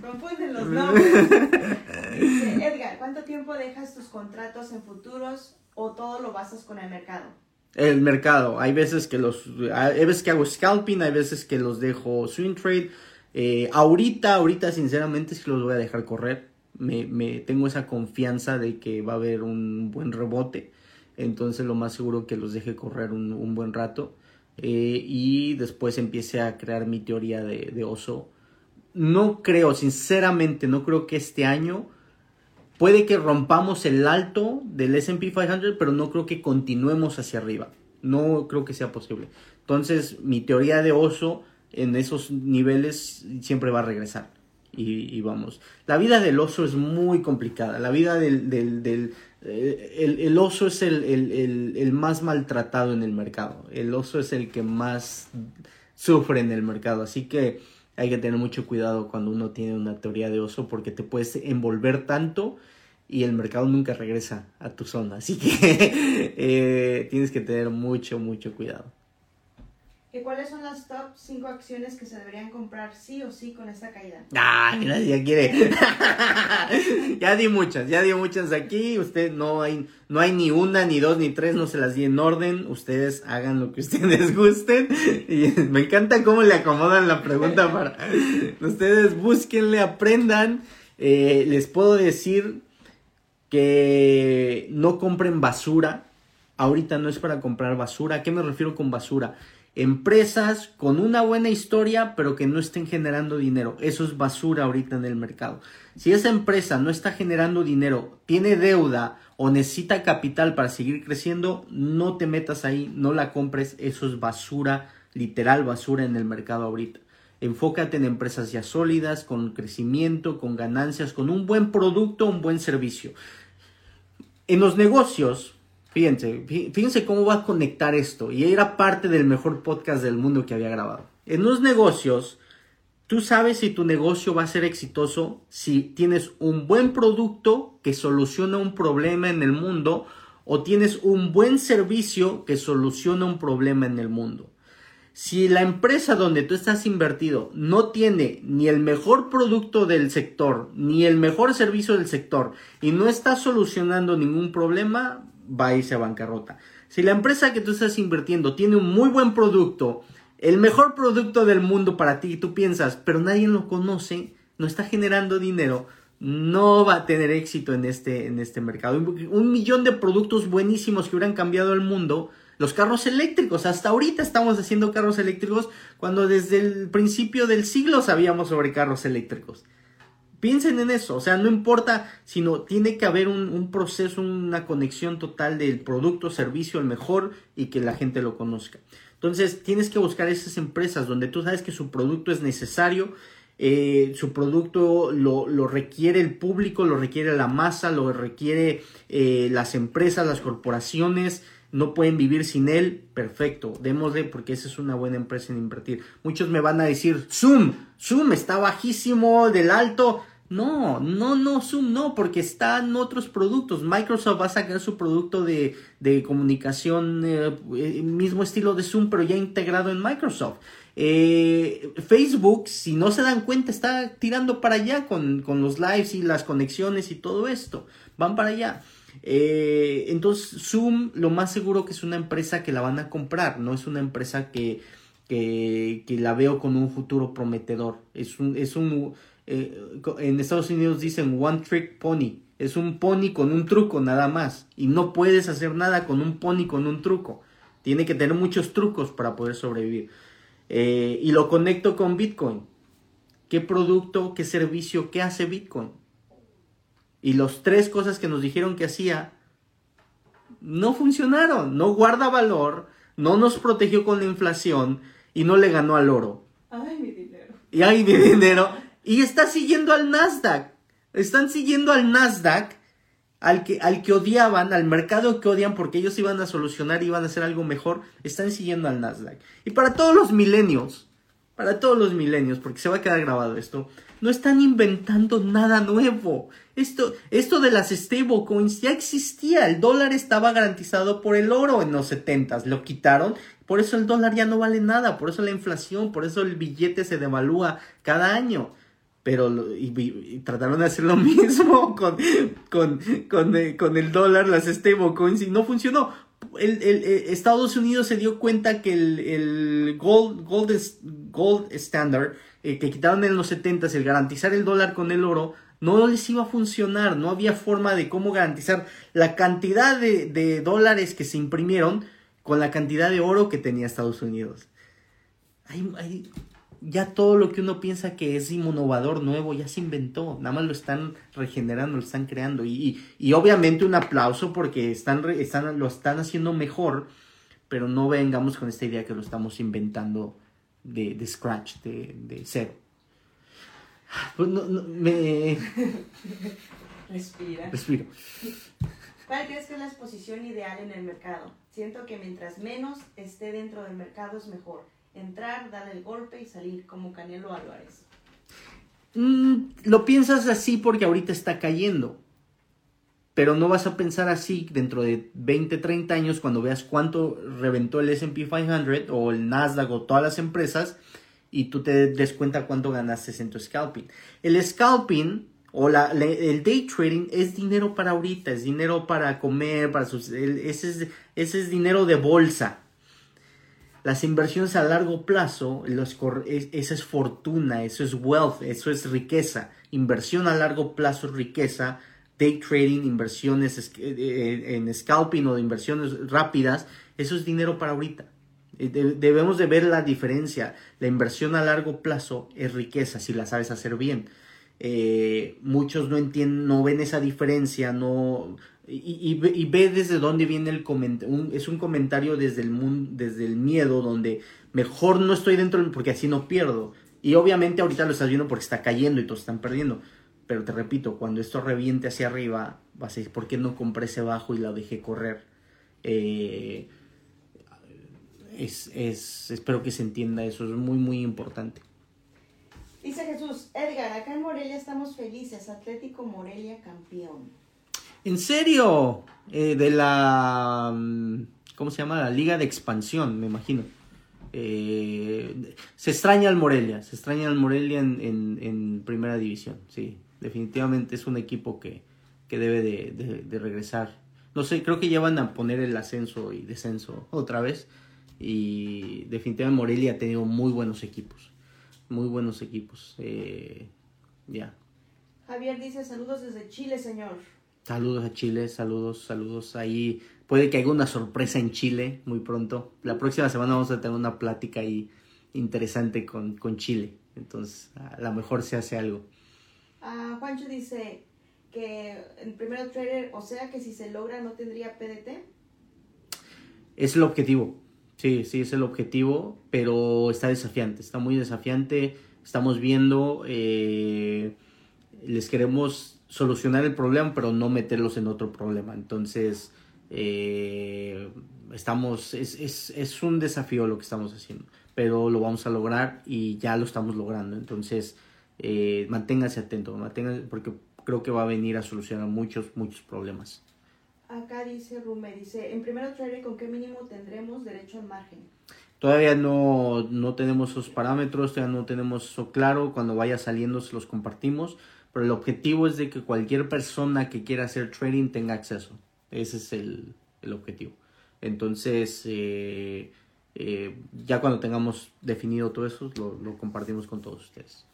confunden los nombres. Edgar, ¿cuánto tiempo dejas tus contratos en futuros o todo lo basas con el mercado? El mercado, hay veces que los, hay veces que hago scalping, hay veces que los dejo swing trade. Eh, ahorita, ahorita sinceramente sí los voy a dejar correr. Me, tengo esa confianza de que va a haber un buen rebote. Entonces lo más seguro que los deje correr un, buen rato. Eh, y después empiece a crear mi teoría de oso. No creo, sinceramente, no creo que este año Puede que rompamos el alto del SP 500, pero no creo que continuemos hacia arriba. No creo que sea posible. Entonces, mi teoría de oso en esos niveles siempre va a regresar. Y, y vamos. La vida del oso es muy complicada. La vida del. del- eh, el, el oso es el- el- el más maltratado en el mercado. El oso es el que más sufre en el mercado. Así que hay que tener mucho cuidado cuando uno tiene una teoría de oso porque te puedes envolver tanto y el mercado nunca regresa a tu zona. Así que eh, tienes que tener mucho, mucho cuidado. ¿Y cuáles son las top 5 acciones que se deberían comprar sí o sí con esta caída? Ah, ya quiere. ya di muchas, ya di muchas aquí. Usted no hay, no hay ni una, ni dos, ni tres, no se las di en orden. Ustedes hagan lo que ustedes gusten. Y me encanta cómo le acomodan la pregunta para. Ustedes búsquenle, aprendan. Eh, les puedo decir que no compren basura. Ahorita no es para comprar basura. ¿A qué me refiero con basura? Empresas con una buena historia, pero que no estén generando dinero. Eso es basura ahorita en el mercado. Si esa empresa no está generando dinero, tiene deuda o necesita capital para seguir creciendo, no te metas ahí, no la compres. Eso es basura, literal basura en el mercado ahorita. Enfócate en empresas ya sólidas, con crecimiento, con ganancias, con un buen producto, un buen servicio. En los negocios, fíjense, fí- fíjense cómo va a conectar esto. Y era parte del mejor podcast del mundo que había grabado. En los negocios, tú sabes si tu negocio va a ser exitoso si tienes un buen producto que soluciona un problema en el mundo o tienes un buen servicio que soluciona un problema en el mundo. Si la empresa donde tú estás invertido no tiene ni el mejor producto del sector, ni el mejor servicio del sector, y no está solucionando ningún problema, va a irse a bancarrota. Si la empresa que tú estás invirtiendo tiene un muy buen producto, el mejor producto del mundo para ti, y tú piensas, pero nadie lo conoce, no está generando dinero, no va a tener éxito en este, en este mercado. Un, un millón de productos buenísimos que hubieran cambiado el mundo. Los carros eléctricos, hasta ahorita estamos haciendo carros eléctricos cuando desde el principio del siglo sabíamos sobre carros eléctricos. Piensen en eso, o sea, no importa, sino tiene que haber un, proceso, una conexión total del producto, servicio, el mejor y que la gente lo conozca. Entonces, tienes que buscar esas empresas donde tú sabes que su producto es necesario, eh, su producto lo, lo requiere el público, lo requiere la masa, lo requiere eh, las empresas, las corporaciones, no pueden vivir sin él, perfecto, démosle porque esa es una buena empresa en invertir. Muchos me van a decir, Zoom, Zoom está bajísimo del alto. No, no, no, Zoom no, porque están otros productos. Microsoft va a sacar su producto de, de comunicación, eh, eh, mismo estilo de Zoom, pero ya integrado en Microsoft. Eh, Facebook, si no se dan cuenta, está tirando para allá con, con los lives y las conexiones y todo esto. Van para allá. Eh, entonces, Zoom lo más seguro que es una empresa que la van a comprar, no es una empresa que, que, la veo con un futuro prometedor. Es un, es un eh, en Estados Unidos dicen one trick pony. Es un pony con un truco nada más. Y no puedes hacer nada con un pony con un truco. Tiene que tener muchos trucos para poder sobrevivir. Eh, y lo conecto con Bitcoin. ¿Qué producto, qué servicio, qué hace Bitcoin? Y las tres cosas que nos dijeron que hacía no funcionaron. No guarda valor, no nos protegió con la inflación y no le ganó al oro. Ay, mi dinero. Y ay, mi dinero. Y está siguiendo al Nasdaq. Están siguiendo al Nasdaq, al que, al que odiaban, al mercado que odian porque ellos iban a solucionar, iban a hacer algo mejor. Están siguiendo al Nasdaq. Y para todos los milenios, para todos los milenios, porque se va a quedar grabado esto, no están inventando nada nuevo. Esto, esto de las stablecoins ya existía. El dólar estaba garantizado por el oro en los 70 Lo quitaron. Por eso el dólar ya no vale nada. Por eso la inflación. Por eso el billete se devalúa cada año pero y, trataron de hacer lo mismo con, con, eh, con el dólar, las stablecoins, y no funcionó. El, el, eh, Estados Unidos se dio cuenta que el, el gold, gold, gold standard eh, que quitaron en los 70 el garantizar el dólar con el oro, no les iba a funcionar, no había forma de cómo garantizar la cantidad de, dólares que se imprimieron con la cantidad de oro que tenía Estados Unidos. Hay, ya todo lo que uno piensa que es innovador nuevo ya se inventó, nada más lo están regenerando, lo están creando y, y, obviamente un aplauso porque están, están, lo están haciendo mejor, pero no vengamos con esta idea que lo estamos inventando de, de scratch, de, de cero. Pues no, no, me... Respira. Respiro. ¿Cuál crees que es la exposición ideal en el mercado? Siento que mientras menos esté dentro del mercado es mejor entrar, darle el golpe y salir como Canelo Álvarez. Mm, lo piensas así porque ahorita está cayendo. Pero no vas a pensar así dentro de 20, 30 años cuando veas cuánto reventó el SP 500 o el Nasdaq o todas las empresas y tú te des cuenta cuánto ganaste en tu scalping. El scalping o la, el day trading es dinero para ahorita, es dinero para comer, para sus, ese, es, dinero de bolsa. Las inversiones a largo plazo, los, esa es fortuna, eso es wealth, eso es riqueza. Inversión a largo plazo es riqueza. Day trading, inversiones eh, eh, en scalping o de inversiones rápidas, eso es dinero para ahorita. Eh, debemos de ver la diferencia. La inversión a largo plazo es riqueza si la sabes hacer bien. muchos no entienden, no ven esa diferencia, no y, ve desde dónde viene el comentario. Es un comentario desde el, mundo, desde el miedo, donde mejor no estoy dentro porque así no pierdo. Y obviamente ahorita lo estás viendo porque está cayendo y todos están perdiendo. Pero te repito, cuando esto reviente hacia arriba, vas a decir, ¿por qué no compré ese bajo y la dejé correr? Eh, es, es, espero que se entienda eso, es muy, muy importante. Dice Jesús, Edgar, acá en Morelia estamos felices, Atlético Morelia campeón. ¿En serio? Eh, de la... Mm, ¿Cómo se llama? La Liga de Expansión, me imagino. Eh, se extraña al Morelia, se extraña al Morelia en, primera división, sí. Definitivamente es un equipo que, debe de, regresar. No sé, creo que ya van a poner el ascenso y descenso otra vez. Y definitivamente Morelia ha tenido muy buenos equipos. Muy buenos equipos. Eh, ya. Javier dice saludos desde Chile, señor. Saludos a Chile, saludos, saludos. Ahí puede que haya una sorpresa en Chile muy pronto. La próxima semana vamos a tener una plática ahí interesante con, Chile. Entonces, a lo mejor se hace algo. Ah, Juancho dice que el primero trader, o sea que si se logra no tendría PDT. Es el objetivo. Sí, sí, es el objetivo, pero está desafiante, está muy desafiante. Estamos viendo, eh, les queremos solucionar el problema, pero no meterlos en otro problema. Entonces, eh, estamos, es, es, un desafío lo que estamos haciendo, pero lo vamos a lograr y ya lo estamos logrando. Entonces, eh, manténgase atento, manténgase, porque creo que va a venir a solucionar muchos, muchos problemas. Acá dice Rume, dice, en primero trader, ¿con qué mínimo tendremos derecho al margen? Todavía no, no tenemos esos parámetros, todavía no tenemos eso claro. Cuando vaya saliendo se los compartimos. Pero el objetivo es de que cualquier persona que quiera hacer trading tenga acceso. Ese es el, el objetivo. Entonces, eh, eh, ya cuando tengamos definido todo eso, lo, lo compartimos con todos ustedes.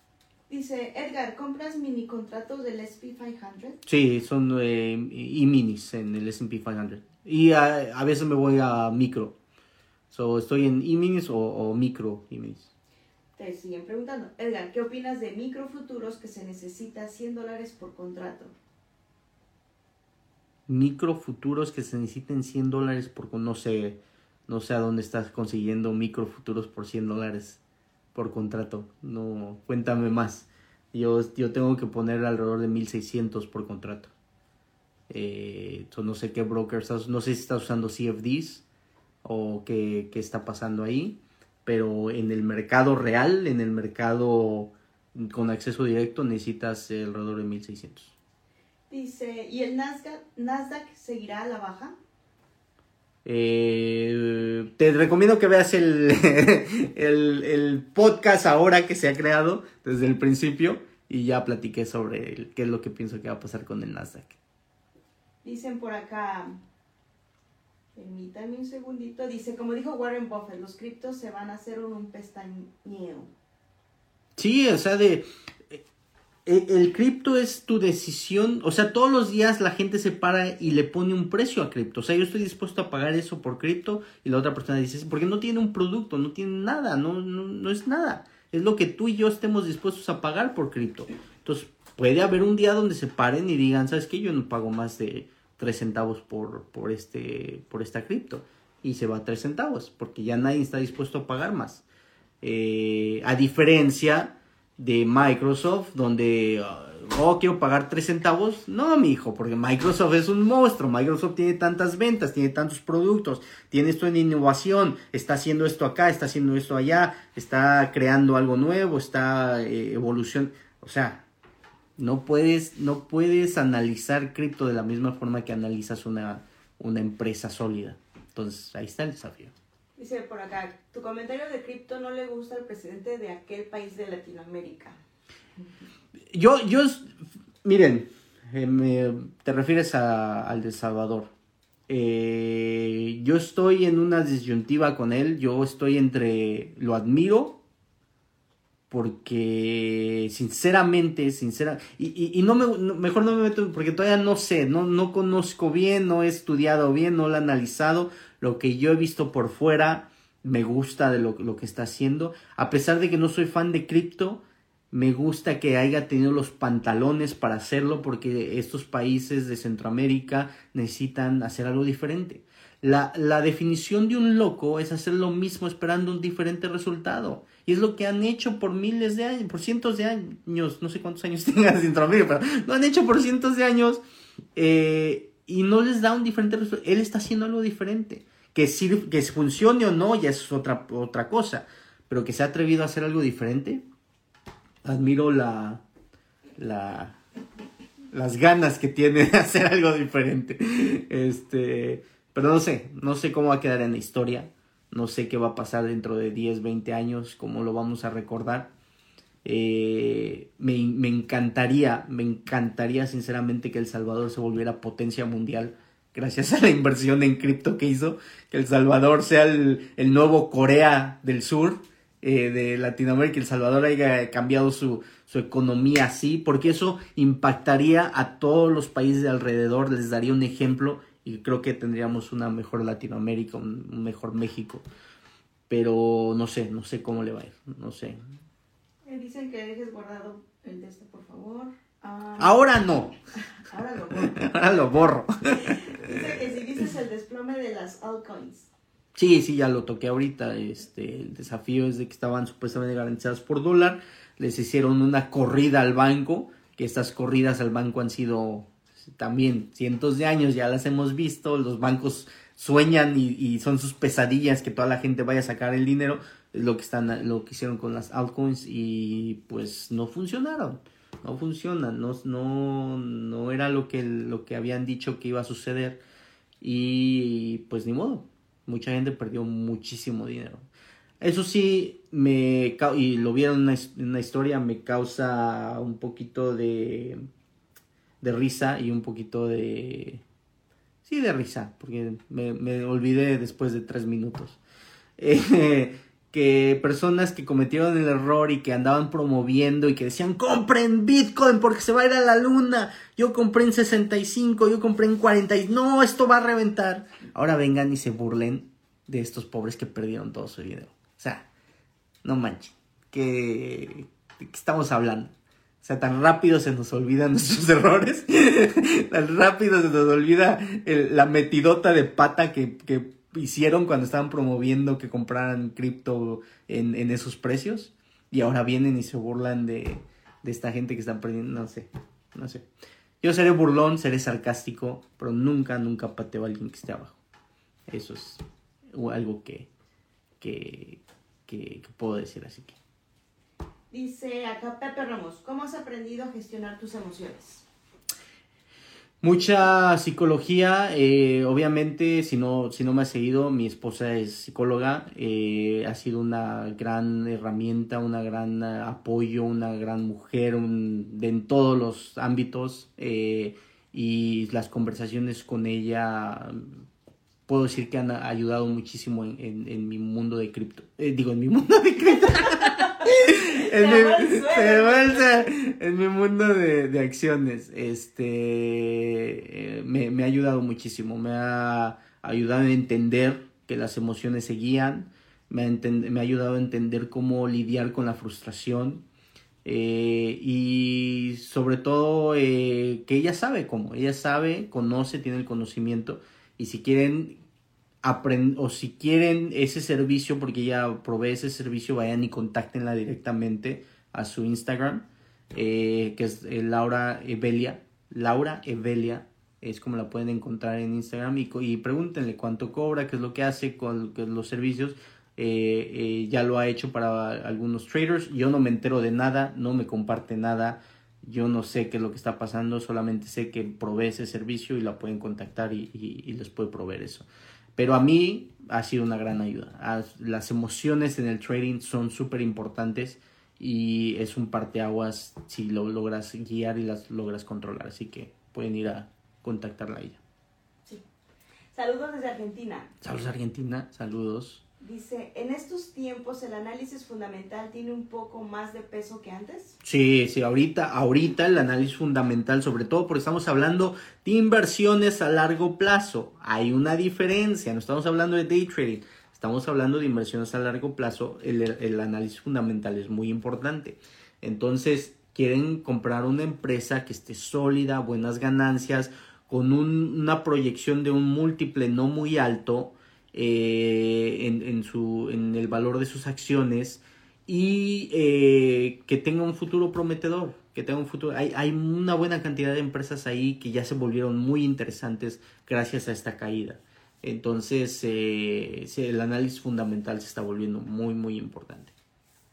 Dice, Edgar, ¿compras mini contratos del SP500? Sí, son eh, e-minis en el S&P 500. Y a, a veces me voy a micro. So, estoy en e-minis o, o micro e-minis. Te siguen preguntando, Edgar, ¿qué opinas de microfuturos que se necesita 100 dólares por contrato? Micro futuros que se necesiten 100 dólares por... No sé, no sé a dónde estás consiguiendo micro futuros por 100 dólares por contrato. No, cuéntame más. Yo, yo tengo que poner alrededor de 1600 por contrato. Eh, no sé qué broker no sé si estás usando CFDs o qué, qué está pasando ahí, pero en el mercado real, en el mercado con acceso directo, necesitas alrededor de 1600. Dice, ¿y el Nasdaq, Nasdaq seguirá a la baja? Eh, te recomiendo que veas el, el, el podcast ahora que se ha creado desde el principio y ya platiqué sobre el- qué es lo que pienso que va a pasar con el Nasdaq. Dicen por acá, permítame un segundito, dice, como dijo Warren Buffett, los criptos se van a hacer un, un pestañeo. Sí, o sea, de eh, el cripto es tu decisión, o sea, todos los días la gente se para y le pone un precio a cripto, o sea, yo estoy dispuesto a pagar eso por cripto y la otra persona dice, "Sí, porque no tiene un producto, no tiene nada, no, no, no es nada, es lo que tú y yo estemos dispuestos a pagar por cripto. Entonces, puede haber un día donde se paren y digan, ¿sabes qué? Yo no pago más de 3 centavos por, por, este, por esta cripto y se va a 3 centavos, porque ya nadie está dispuesto a pagar más. Eh, a diferencia de Microsoft, donde, uh, oh, quiero pagar 3 centavos. No, mi hijo, porque Microsoft es un monstruo. Microsoft tiene tantas ventas, tiene tantos productos, tiene esto en innovación, está haciendo esto acá, está haciendo esto allá, está creando algo nuevo, está eh, evolución. O sea, no puedes, no puedes analizar cripto de la misma forma que analizas una, una empresa sólida. Entonces, ahí está el desafío. Dice por acá, tu comentario de cripto no le gusta al presidente de aquel país de Latinoamérica. Yo, yo, miren, eh, me- te refieres a- al de Salvador. Eh, yo estoy en una disyuntiva con él. Yo estoy entre lo admiro porque sinceramente, sincera y, y, no me mejor no me meto porque todavía no sé, no no conozco bien, no he estudiado bien, no lo he analizado. Lo que yo he visto por fuera me gusta de lo, lo que está haciendo, a pesar de que no soy fan de cripto. Me gusta que haya tenido los pantalones para hacerlo porque estos países de Centroamérica necesitan hacer algo diferente. La, la definición de un loco es hacer lo mismo esperando un diferente resultado. Y es lo que han hecho por miles de años, por cientos de años, no sé cuántos años tengan Centroamérica, pero lo han hecho por cientos de años eh, y no les da un diferente resultado. Él está haciendo algo diferente. Que, sirve, que funcione o no ya es otra, otra cosa, pero que se ha atrevido a hacer algo diferente, admiro la, la, las ganas que tiene de hacer algo diferente. Este, pero no sé, no sé cómo va a quedar en la historia. No sé qué va a pasar dentro de 10, 20 años, cómo lo vamos a recordar. Eh, me, me encantaría, me encantaría sinceramente que El Salvador se volviera potencia mundial gracias a la inversión en cripto que hizo, que El Salvador sea el, el nuevo Corea del Sur eh, de Latinoamérica, El Salvador haya cambiado su, su economía así, porque eso impactaría a todos los países de alrededor, les daría un ejemplo y creo que tendríamos una mejor Latinoamérica, un, mejor México. Pero no sé, no sé cómo le va a ir, no sé. Eh, Dicen que dejes guardado el de este, por favor. Ah, Ahora no, ahora lo borro. ahora lo borro. Dice que si dices el desplome de las altcoins. Sí, sí, ya lo toqué ahorita. Este, el desafío es de que estaban supuestamente garantizadas por dólar. Les hicieron una corrida al banco, que estas corridas al banco han sido también cientos de años, ya las hemos visto. Los bancos sueñan y, y son sus pesadillas que toda la gente vaya a sacar el dinero. Es lo que están, lo que hicieron con las altcoins y pues no funcionaron. No funcionan, no, no, no era lo que, lo que habían dicho que iba a suceder. Y pues ni modo, mucha gente perdió muchísimo dinero. Eso sí, me y lo vieron en una, historia, me causa un poquito de, de risa y un poquito de... Sí, de risa, porque me, me olvidé después de tres minutos. Eh, que personas que cometieron el error y que andaban promoviendo y que decían compren Bitcoin porque se va a ir a la luna. Yo compré en 65, yo compré en 40. No, esto va a reventar. Ahora vengan y se burlen de estos pobres que perdieron todo su dinero. O sea, no manchen. ¿Qué, ¿De qué estamos hablando? O sea, tan rápido se nos olvidan nuestros errores. tan rápido se nos olvida la metidota de pata que, que hicieron cuando estaban promoviendo que compraran cripto en, esos precios y ahora vienen y se burlan de, esta gente que están perdiendo, no sé, no sé. Yo seré burlón, seré sarcástico, pero nunca, nunca pateo a alguien que esté abajo. Eso es algo que, que, que puedo decir así que. Dice acá Pepe Ramos, ¿cómo has aprendido a gestionar tus emociones? Mucha psicología, eh, obviamente, si no, si no me ha seguido, mi esposa es psicóloga, eh, ha sido una gran herramienta, una gran apoyo, una gran mujer en todos los ámbitos eh, y las conversaciones con ella, puedo decir que han ayudado muchísimo en, en mi mundo de cripto, digo, en mi mundo de cripto. en, mi, en mi mundo de, acciones, este, eh, me, ha ayudado muchísimo, me ha ayudado a entender que las emociones se guían, me ha, me ha ayudado a entender cómo lidiar con la frustración. Eh, y sobre todo eh, que ella sabe cómo, ella sabe, conoce, tiene el conocimiento y si quieren o si quieren ese servicio, porque ya provee ese servicio, vayan y contáctenla directamente a su Instagram, eh, que es eh, Laura Evelia. Laura Evelia es como la pueden encontrar en Instagram y, y pregúntenle cuánto cobra, qué es lo que hace con los servicios. Eh, ya lo ha hecho para algunos traders. Yo no me entero de nada, no me comparte nada. Yo no sé qué es lo que está pasando, solamente sé que provee ese servicio y la pueden contactar y, y les puede proveer eso. Pero a mí ha sido una gran ayuda. Las emociones en el trading son súper importantes y es un parteaguas si lo logras guiar y las logras controlar. Así que pueden ir a contactarla a ella. Sí. Saludos desde Argentina. Saludos Argentina, saludos. Dice, ¿en estos tiempos el análisis fundamental tiene un poco más de peso que antes? Sí, sí, ahorita, ahorita el análisis fundamental, sobre todo porque estamos hablando de inversiones a largo plazo. Hay una diferencia, no estamos hablando de day trading, estamos hablando de inversiones a largo plazo. El, análisis fundamental es muy importante. Entonces, quieren comprar una empresa que esté sólida, buenas ganancias, con una proyección de un múltiple no muy alto eh, en, su, en el valor de sus acciones y eh, que tenga un futuro prometedor, que tenga un futuro. Hay, hay, una buena cantidad de empresas ahí que ya se volvieron muy interesantes gracias a esta caída. Entonces, eh, el análisis fundamental se está volviendo muy, muy importante.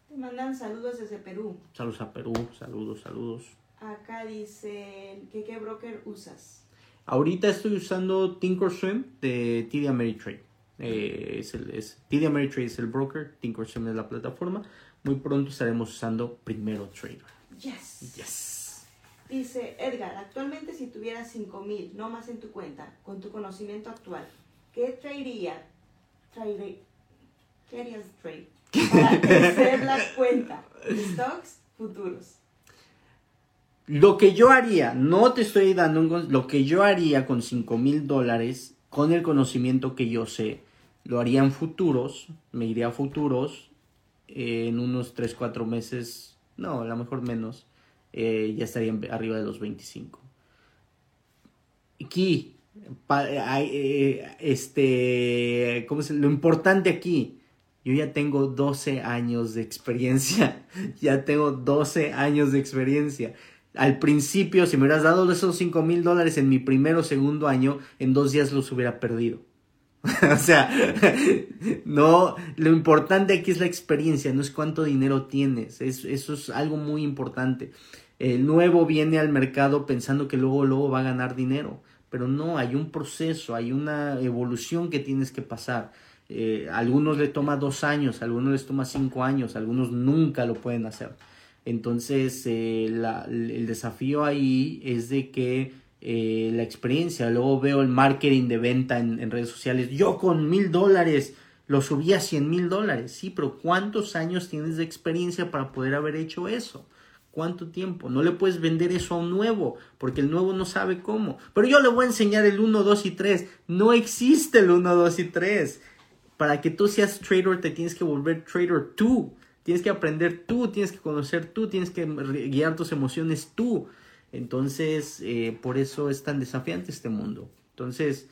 Te mandan saludos desde Perú. Saludos a Perú, saludos, saludos. Acá dice que qué broker usas. Ahorita estoy usando Thinkorswim de TD Ameritrade. Eh, es el, es, TD Ameritrade es el broker, Thinkorswim es la plataforma. Muy pronto estaremos usando Primero Trader. Yes. Yes. Dice Edgar, actualmente si tuvieras 5 mil, no más en tu cuenta, con tu conocimiento actual, ¿qué traería? ¿Qué harías trade? Para crecer la cuenta. Stocks futuros. Lo que yo haría, no te estoy dando un... Lo que yo haría con 5 mil dólares, con el conocimiento que yo sé, lo haría en futuros, me iría a futuros, eh, en unos 3, 4 meses, no, a lo mejor menos, eh, ya estaría arriba de los 25. Aquí, eh, este, ¿cómo es? Lo importante aquí, yo ya tengo 12 años de experiencia, ya tengo 12 años de experiencia. Al principio, si me hubieras dado esos 5 mil dólares en mi primer o segundo año, en dos días los hubiera perdido. o sea, no, lo importante aquí es la experiencia, no es cuánto dinero tienes, eso es algo muy importante. El nuevo viene al mercado pensando que luego, luego va a ganar dinero, pero no, hay un proceso, hay una evolución que tienes que pasar. Eh, a algunos le toma dos años, a algunos les toma cinco años, algunos nunca lo pueden hacer. Entonces, eh, el desafío ahí es de que eh, la experiencia, luego veo el marketing de venta en, redes sociales, yo con mil dólares lo subí a cien mil dólares, sí, pero ¿cuántos años tienes de experiencia para poder haber hecho eso? ¿Cuánto tiempo? No le puedes vender eso a un nuevo, porque el nuevo no sabe cómo. Pero yo le voy a enseñar el 1, 2 y 3. No existe el 1, 2 y 3. Para que tú seas trader te tienes que volver trader tú. Tienes que aprender tú, tienes que conocer tú, tienes que guiar tus emociones tú. Entonces, eh, por eso es tan desafiante este mundo. Entonces,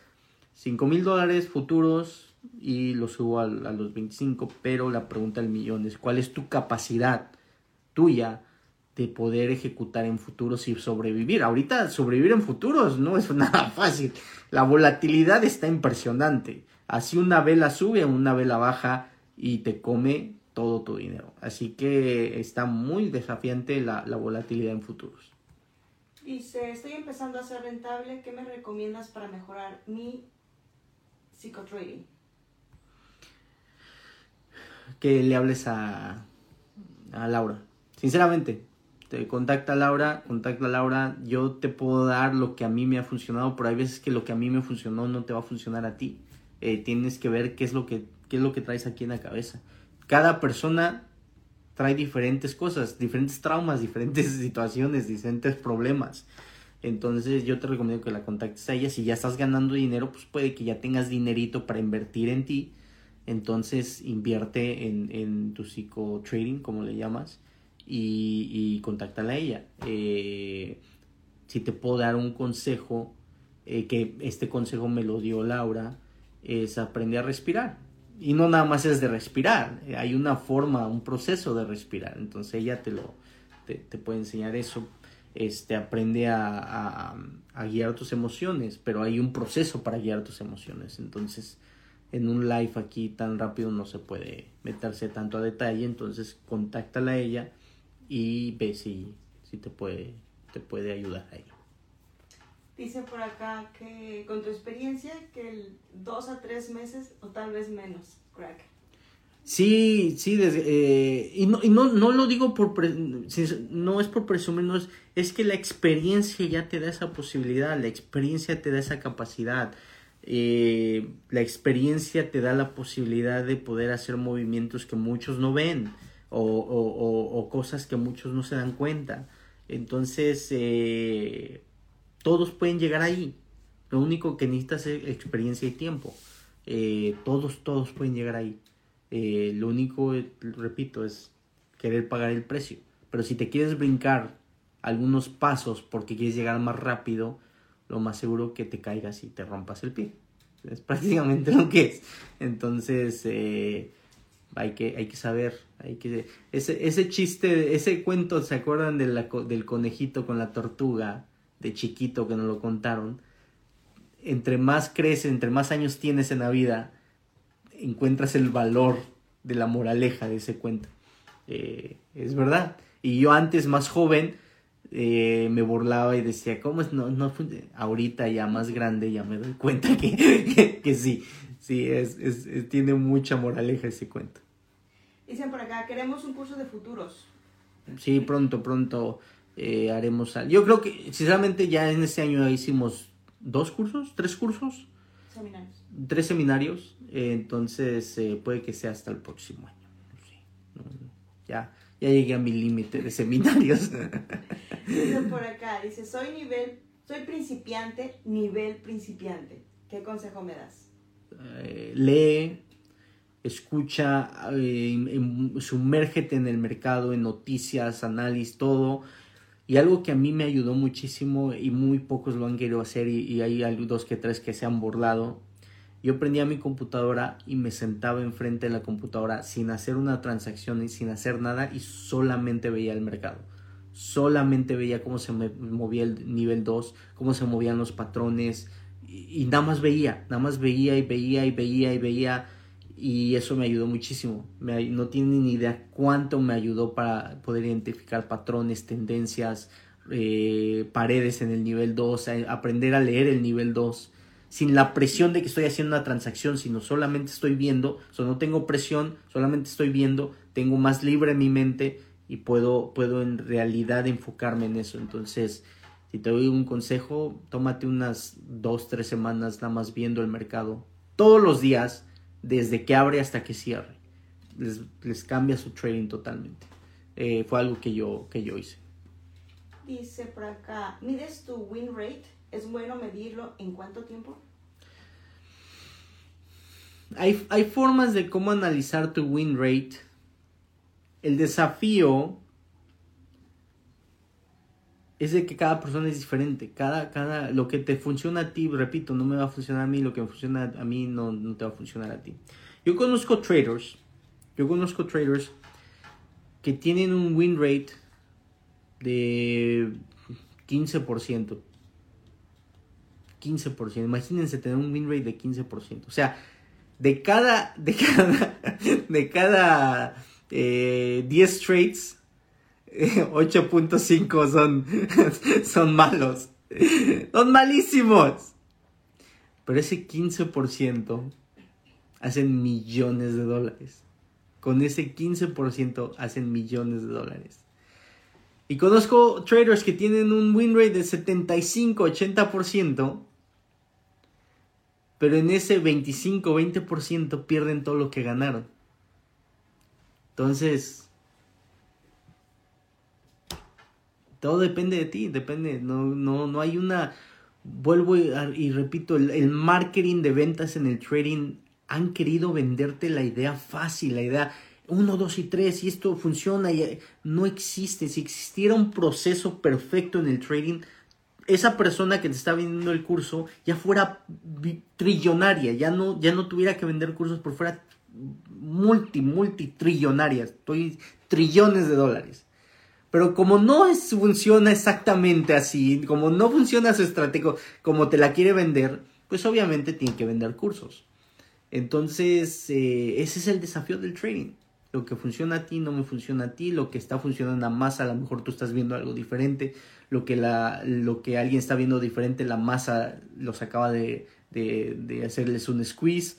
5 mil dólares futuros y lo subo a, los 25, pero la pregunta del millón es, ¿cuál es tu capacidad tuya de poder ejecutar en futuros y sobrevivir? Ahorita sobrevivir en futuros no es nada fácil. La volatilidad está impresionante. Así una vela sube, una vela baja y te come todo tu dinero. Así que está muy desafiante la volatilidad en futuros. Dice, estoy empezando a ser rentable, ¿qué me recomiendas para mejorar mi psicotrading? Que le hables a, a Laura. Sinceramente, te contacta a Laura, contacta a Laura, yo te puedo dar lo que a mí me ha funcionado, pero hay veces que lo que a mí me funcionó no te va a funcionar a ti. Eh, tienes que ver qué es lo que qué es lo que traes aquí en la cabeza. Cada persona trae diferentes cosas, diferentes traumas, diferentes situaciones, diferentes problemas. Entonces yo te recomiendo que la contactes a ella. Si ya estás ganando dinero, pues puede que ya tengas dinerito para invertir en ti. Entonces invierte en, en tu psicotrading, como le llamas, y, y contáctala a ella. Eh, si te puedo dar un consejo, eh, que este consejo me lo dio Laura, es aprender a respirar y no nada más es de respirar, eh, hay una forma, un proceso de respirar. Entonces ella te lo te, puede enseñar eso. Este, aprende a, a, guiar tus emociones, pero hay un proceso para guiar tus emociones. Entonces, en un live aquí tan rápido no se puede meterse tanto a detalle. Entonces, contáctala a ella y ve si, si te, puede, te puede ayudar ahí. Dice por acá que con tu experiencia que el dos a tres meses o tal vez menos, crack. Sí, sí, eh, y, no, y no, no, lo digo por, no es por presumir, no es, es que la experiencia ya te da esa posibilidad, la experiencia te da esa capacidad, eh, la experiencia te da la posibilidad de poder hacer movimientos que muchos no ven o, o, o cosas que muchos no se dan cuenta. Entonces, eh, todos pueden llegar ahí. Lo único que necesitas es experiencia y tiempo. Eh, todos, todos pueden llegar ahí. Eh, lo único, repito, es querer pagar el precio. Pero si te quieres brincar algunos pasos porque quieres llegar más rápido, lo más seguro que te caigas y te rompas el pie. Es prácticamente lo que es. Entonces, eh, hay, que, hay que saber. Hay que, ese, ese chiste, ese cuento, ¿se acuerdan del conejito con la tortuga? De chiquito que nos lo contaron, entre más creces, entre más años tienes en la vida, encuentras el valor de la moraleja de ese cuento. Eh, es verdad. Y yo antes, más joven, eh, me burlaba y decía, ¿cómo es? No, no, ahorita ya más grande ya me doy cuenta que, que, sí, sí, es, es, tiene mucha moraleja ese cuento. Dicen por acá, queremos un curso de futuros. Sí, pronto, pronto eh, haremos Yo creo que, sinceramente, ya en este año hicimos dos cursos, tres cursos. Seminarios. Tres seminarios. Eh, entonces, eh, puede que sea hasta el próximo año. ya, ya llegué a mi límite de seminarios. Dice por acá, dice, soy nivel, soy principiante, nivel principiante. ¿Qué consejo me das? lee, escucha, sumérgete en el mercado, en noticias, análisis, todo y algo que a mí me ayudó muchísimo y muy pocos lo han querido hacer y, hay dos que tres que se han burlado. Yo prendía mi computadora y me sentaba enfrente de la computadora sin hacer una transacción y sin hacer nada y solamente veía el mercado. Solamente veía cómo se movía el nivel 2, cómo se movían los patrones y, y nada más veía, nada más veía y veía y veía y veía y eso me ayudó muchísimo. Me, no tienen ni idea cuánto me ayudó para poder identificar patrones, tendencias, eh, paredes en el nivel 2, aprender a leer el nivel 2. sin la presión de que estoy haciendo una transacción, sino solamente estoy viendo, o no tengo presión, solamente estoy viendo, tengo más libre mi mente y puedo, puedo en realidad enfocarme en eso. Entonces, si te doy un consejo, tómate unas dos, tres semanas nada más viendo el mercado, todos los días, desde que abre hasta que cierre. Les, les cambia su trading totalmente. Eh, fue algo que yo, que yo hice. Dice por acá, ¿mides tu win rate? ¿Es bueno medirlo en cuánto tiempo? Hay, hay formas de cómo analizar tu win rate. El desafío es de que cada persona es diferente. Cada, cada, lo que te funciona a ti, repito, no me va a funcionar a mí, lo que me funciona a mí no, no te va a funcionar a ti. Yo conozco traders, yo conozco traders que tienen un win rate de 15%. 15%. Imagínense tener un win rate de 15%. O sea, de cada, de cada, de cada eh, 10 trades, 8.5 son, son malos. Son malísimos. Pero ese 15% hacen millones de dólares. Con ese 15% hacen millones de dólares. Y conozco traders que tienen un win rate de 75-80%, pero en ese 25-20% pierden todo lo que ganaron. Entonces, todo depende de ti, depende, no, no, no hay una, vuelvo y, repito, el, marketing de ventas en el trading han querido venderte la idea fácil, la idea 1, 2 y 3 y esto funciona y no existe, si existiera un proceso perfecto en el trading, esa persona que te está vendiendo el curso ya fuera trillonaria, ya no, ya no tuviera que vender cursos por fuera multi, multi trillonaria, estoy trillones de dólares. Pero como no es, funciona exactamente así, como no funciona su estrategia como te la quiere vender, pues obviamente tiene que vender cursos. Entonces, eh, ese es el desafío del trading. Lo que funciona a ti no me funciona a ti, lo que está funcionando a masa, a lo mejor tú estás viendo algo diferente, lo que, la, lo que alguien está viendo diferente, la masa los acaba de, de, de hacerles un squeeze.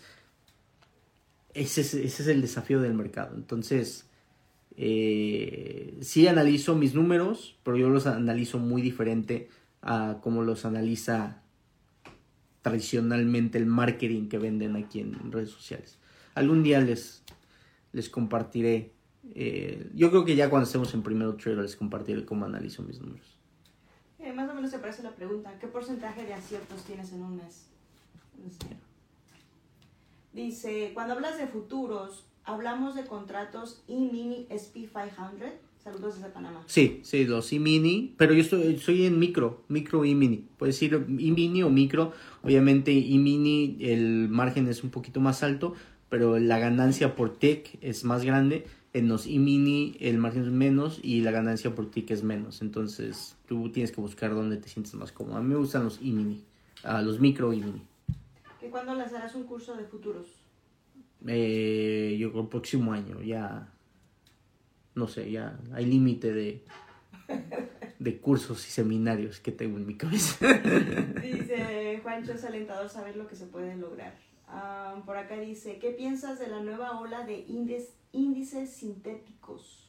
Ese es, ese es, el desafío del mercado. Entonces, eh, sí analizo mis números, pero yo los analizo muy diferente a como los analiza tradicionalmente el marketing que venden aquí en redes sociales. Algún día les, les compartiré. Eh, yo creo que ya cuando estemos en primero trailer les compartiré cómo analizo mis números. Eh, más o menos se parece la pregunta. ¿Qué porcentaje de aciertos tienes en un mes? Dice, cuando hablas de futuros, hablamos de contratos E-mini SP500. Saludos desde Panamá. Sí, sí, los E-mini, pero yo estoy, soy en micro, micro E-mini. Puedes decir E-mini o micro. Obviamente E-mini el margen es un poquito más alto, pero la ganancia por tick es más grande. En los E-mini el margen es menos y la ganancia por tick es menos. Entonces tú tienes que buscar dónde te sientes más cómodo. A mí me gustan los E-mini, uh, los micro E-mini. ¿Que cuándo lanzarás un curso de futuros? Eh, yo creo el próximo año, ya. No sé, ya hay límite de, de cursos y seminarios que tengo en mi cabeza. Dice Juancho, es alentador saber lo que se puede lograr. Um, por acá dice, ¿qué piensas de la nueva ola de índices, índices sintéticos?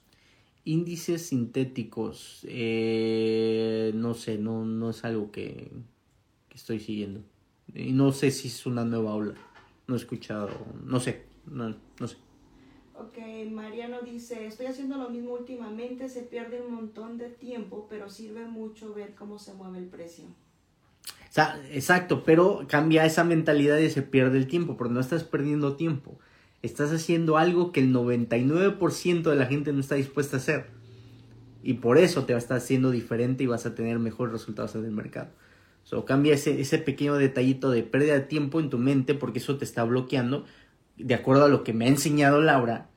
Índices sintéticos, eh, no sé, no, no es algo que, que, estoy siguiendo. Y no sé si es una nueva ola. No he escuchado, no sé, no, no sé. Ok, Mariano dice, estoy haciendo lo mismo últimamente, se pierde un montón de tiempo, pero sirve mucho ver cómo se mueve el precio. O sea, exacto, pero cambia esa mentalidad y se pierde el tiempo, porque no estás perdiendo tiempo. Estás haciendo algo que el 99% de la gente no está dispuesta a hacer. Y por eso te va a estar haciendo diferente y vas a tener mejores resultados en el mercado. So, cambia ese, ese pequeño detallito de pérdida de tiempo en tu mente porque eso te está bloqueando de acuerdo a lo que me ha enseñado Laura.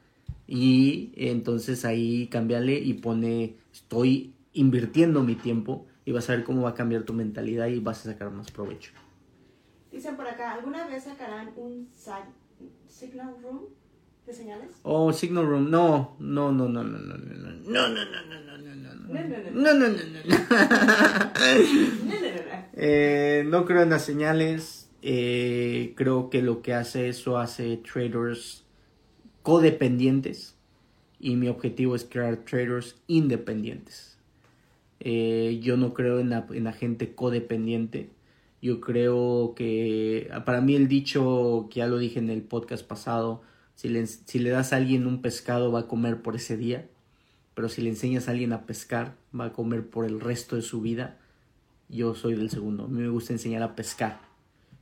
Y entonces ahí cámbiale y pone estoy invirtiendo mi tiempo y vas a ver cómo va a cambiar tu mentalidad y vas a sacar más provecho. Dicen por acá, ¿alguna vez sacarán un signal room señales? Oh, signal room, no, no, no, no, no, no, no, no, no, no, no, no, no, no, no, no, no, no, eh, no creo en las señales. Eh, creo que lo que hace eso hace traders codependientes y mi objetivo es crear traders independientes. Eh, yo no creo en la, en la gente codependiente. Yo creo que para mí el dicho que ya lo dije en el podcast pasado, si le, si le das a alguien un pescado va a comer por ese día, pero si le enseñas a alguien a pescar va a comer por el resto de su vida. Yo soy del segundo. A mí me gusta enseñar a pescar,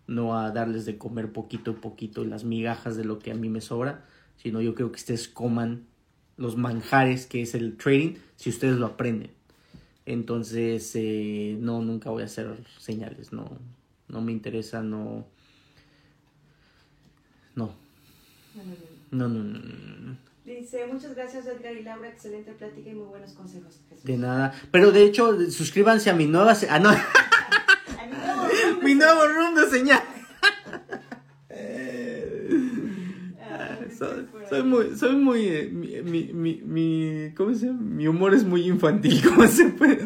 no a darles de comer poquito a poquito las migajas de lo que a mí me sobra, sino yo creo que ustedes coman los manjares que es el trading si ustedes lo aprenden. Entonces, eh, no, nunca voy a hacer señales, no, no me interesa, no, no, no, no, no, no. Dice, muchas gracias Edgar y Laura, excelente plática y muy buenos consejos. Jesús. De nada. Pero de hecho, suscríbanse a mi nueva... se- Ah, no. A mi nuevo room. mi nuevo señal. Ah, soy, muy, soy muy, eh, mi, mi, mi, mi- ¿cómo se llama? Mi humor es muy infantil, ¿cómo se puede?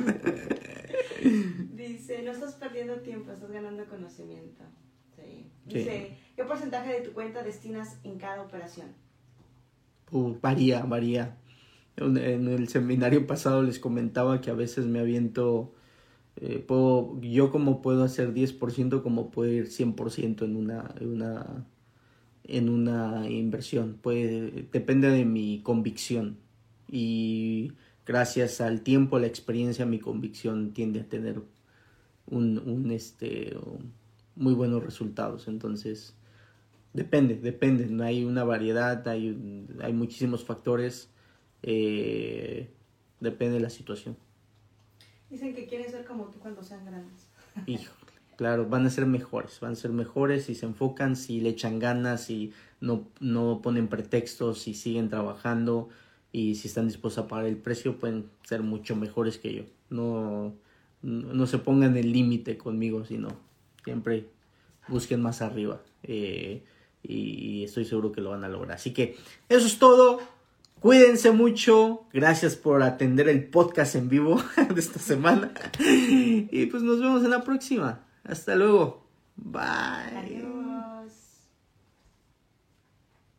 Dice, no estás perdiendo tiempo, estás ganando conocimiento. Sí. Sí. Dice, ¿qué porcentaje de tu cuenta destinas en cada operación? Uh, varía, varía. En el seminario pasado les comentaba que a veces me aviento, eh, puedo, yo como puedo hacer 10%, como puedo ir 100% en una, en una, en una inversión. Puede, depende de mi convicción. Y gracias al tiempo, la experiencia, mi convicción tiende a tener un, un este, muy buenos resultados. Entonces, Depende, depende. No hay una variedad, hay, hay muchísimos factores. eh, depende de la situación. Dicen que quieren ser como tú cuando sean grandes. Híjole, claro, van a ser mejores. Van a ser mejores si se enfocan, si le echan ganas, si no, no ponen pretextos, si siguen trabajando y si están dispuestos a pagar el precio, pueden ser mucho mejores que yo. No, no no se pongan el límite conmigo, sino siempre busquen más arriba. eh, y, estoy seguro que lo van a lograr. Así que eso es todo. Cuídense mucho. Gracias por atender el podcast en vivo de esta semana. Y pues nos vemos en la próxima. Hasta luego. Bye.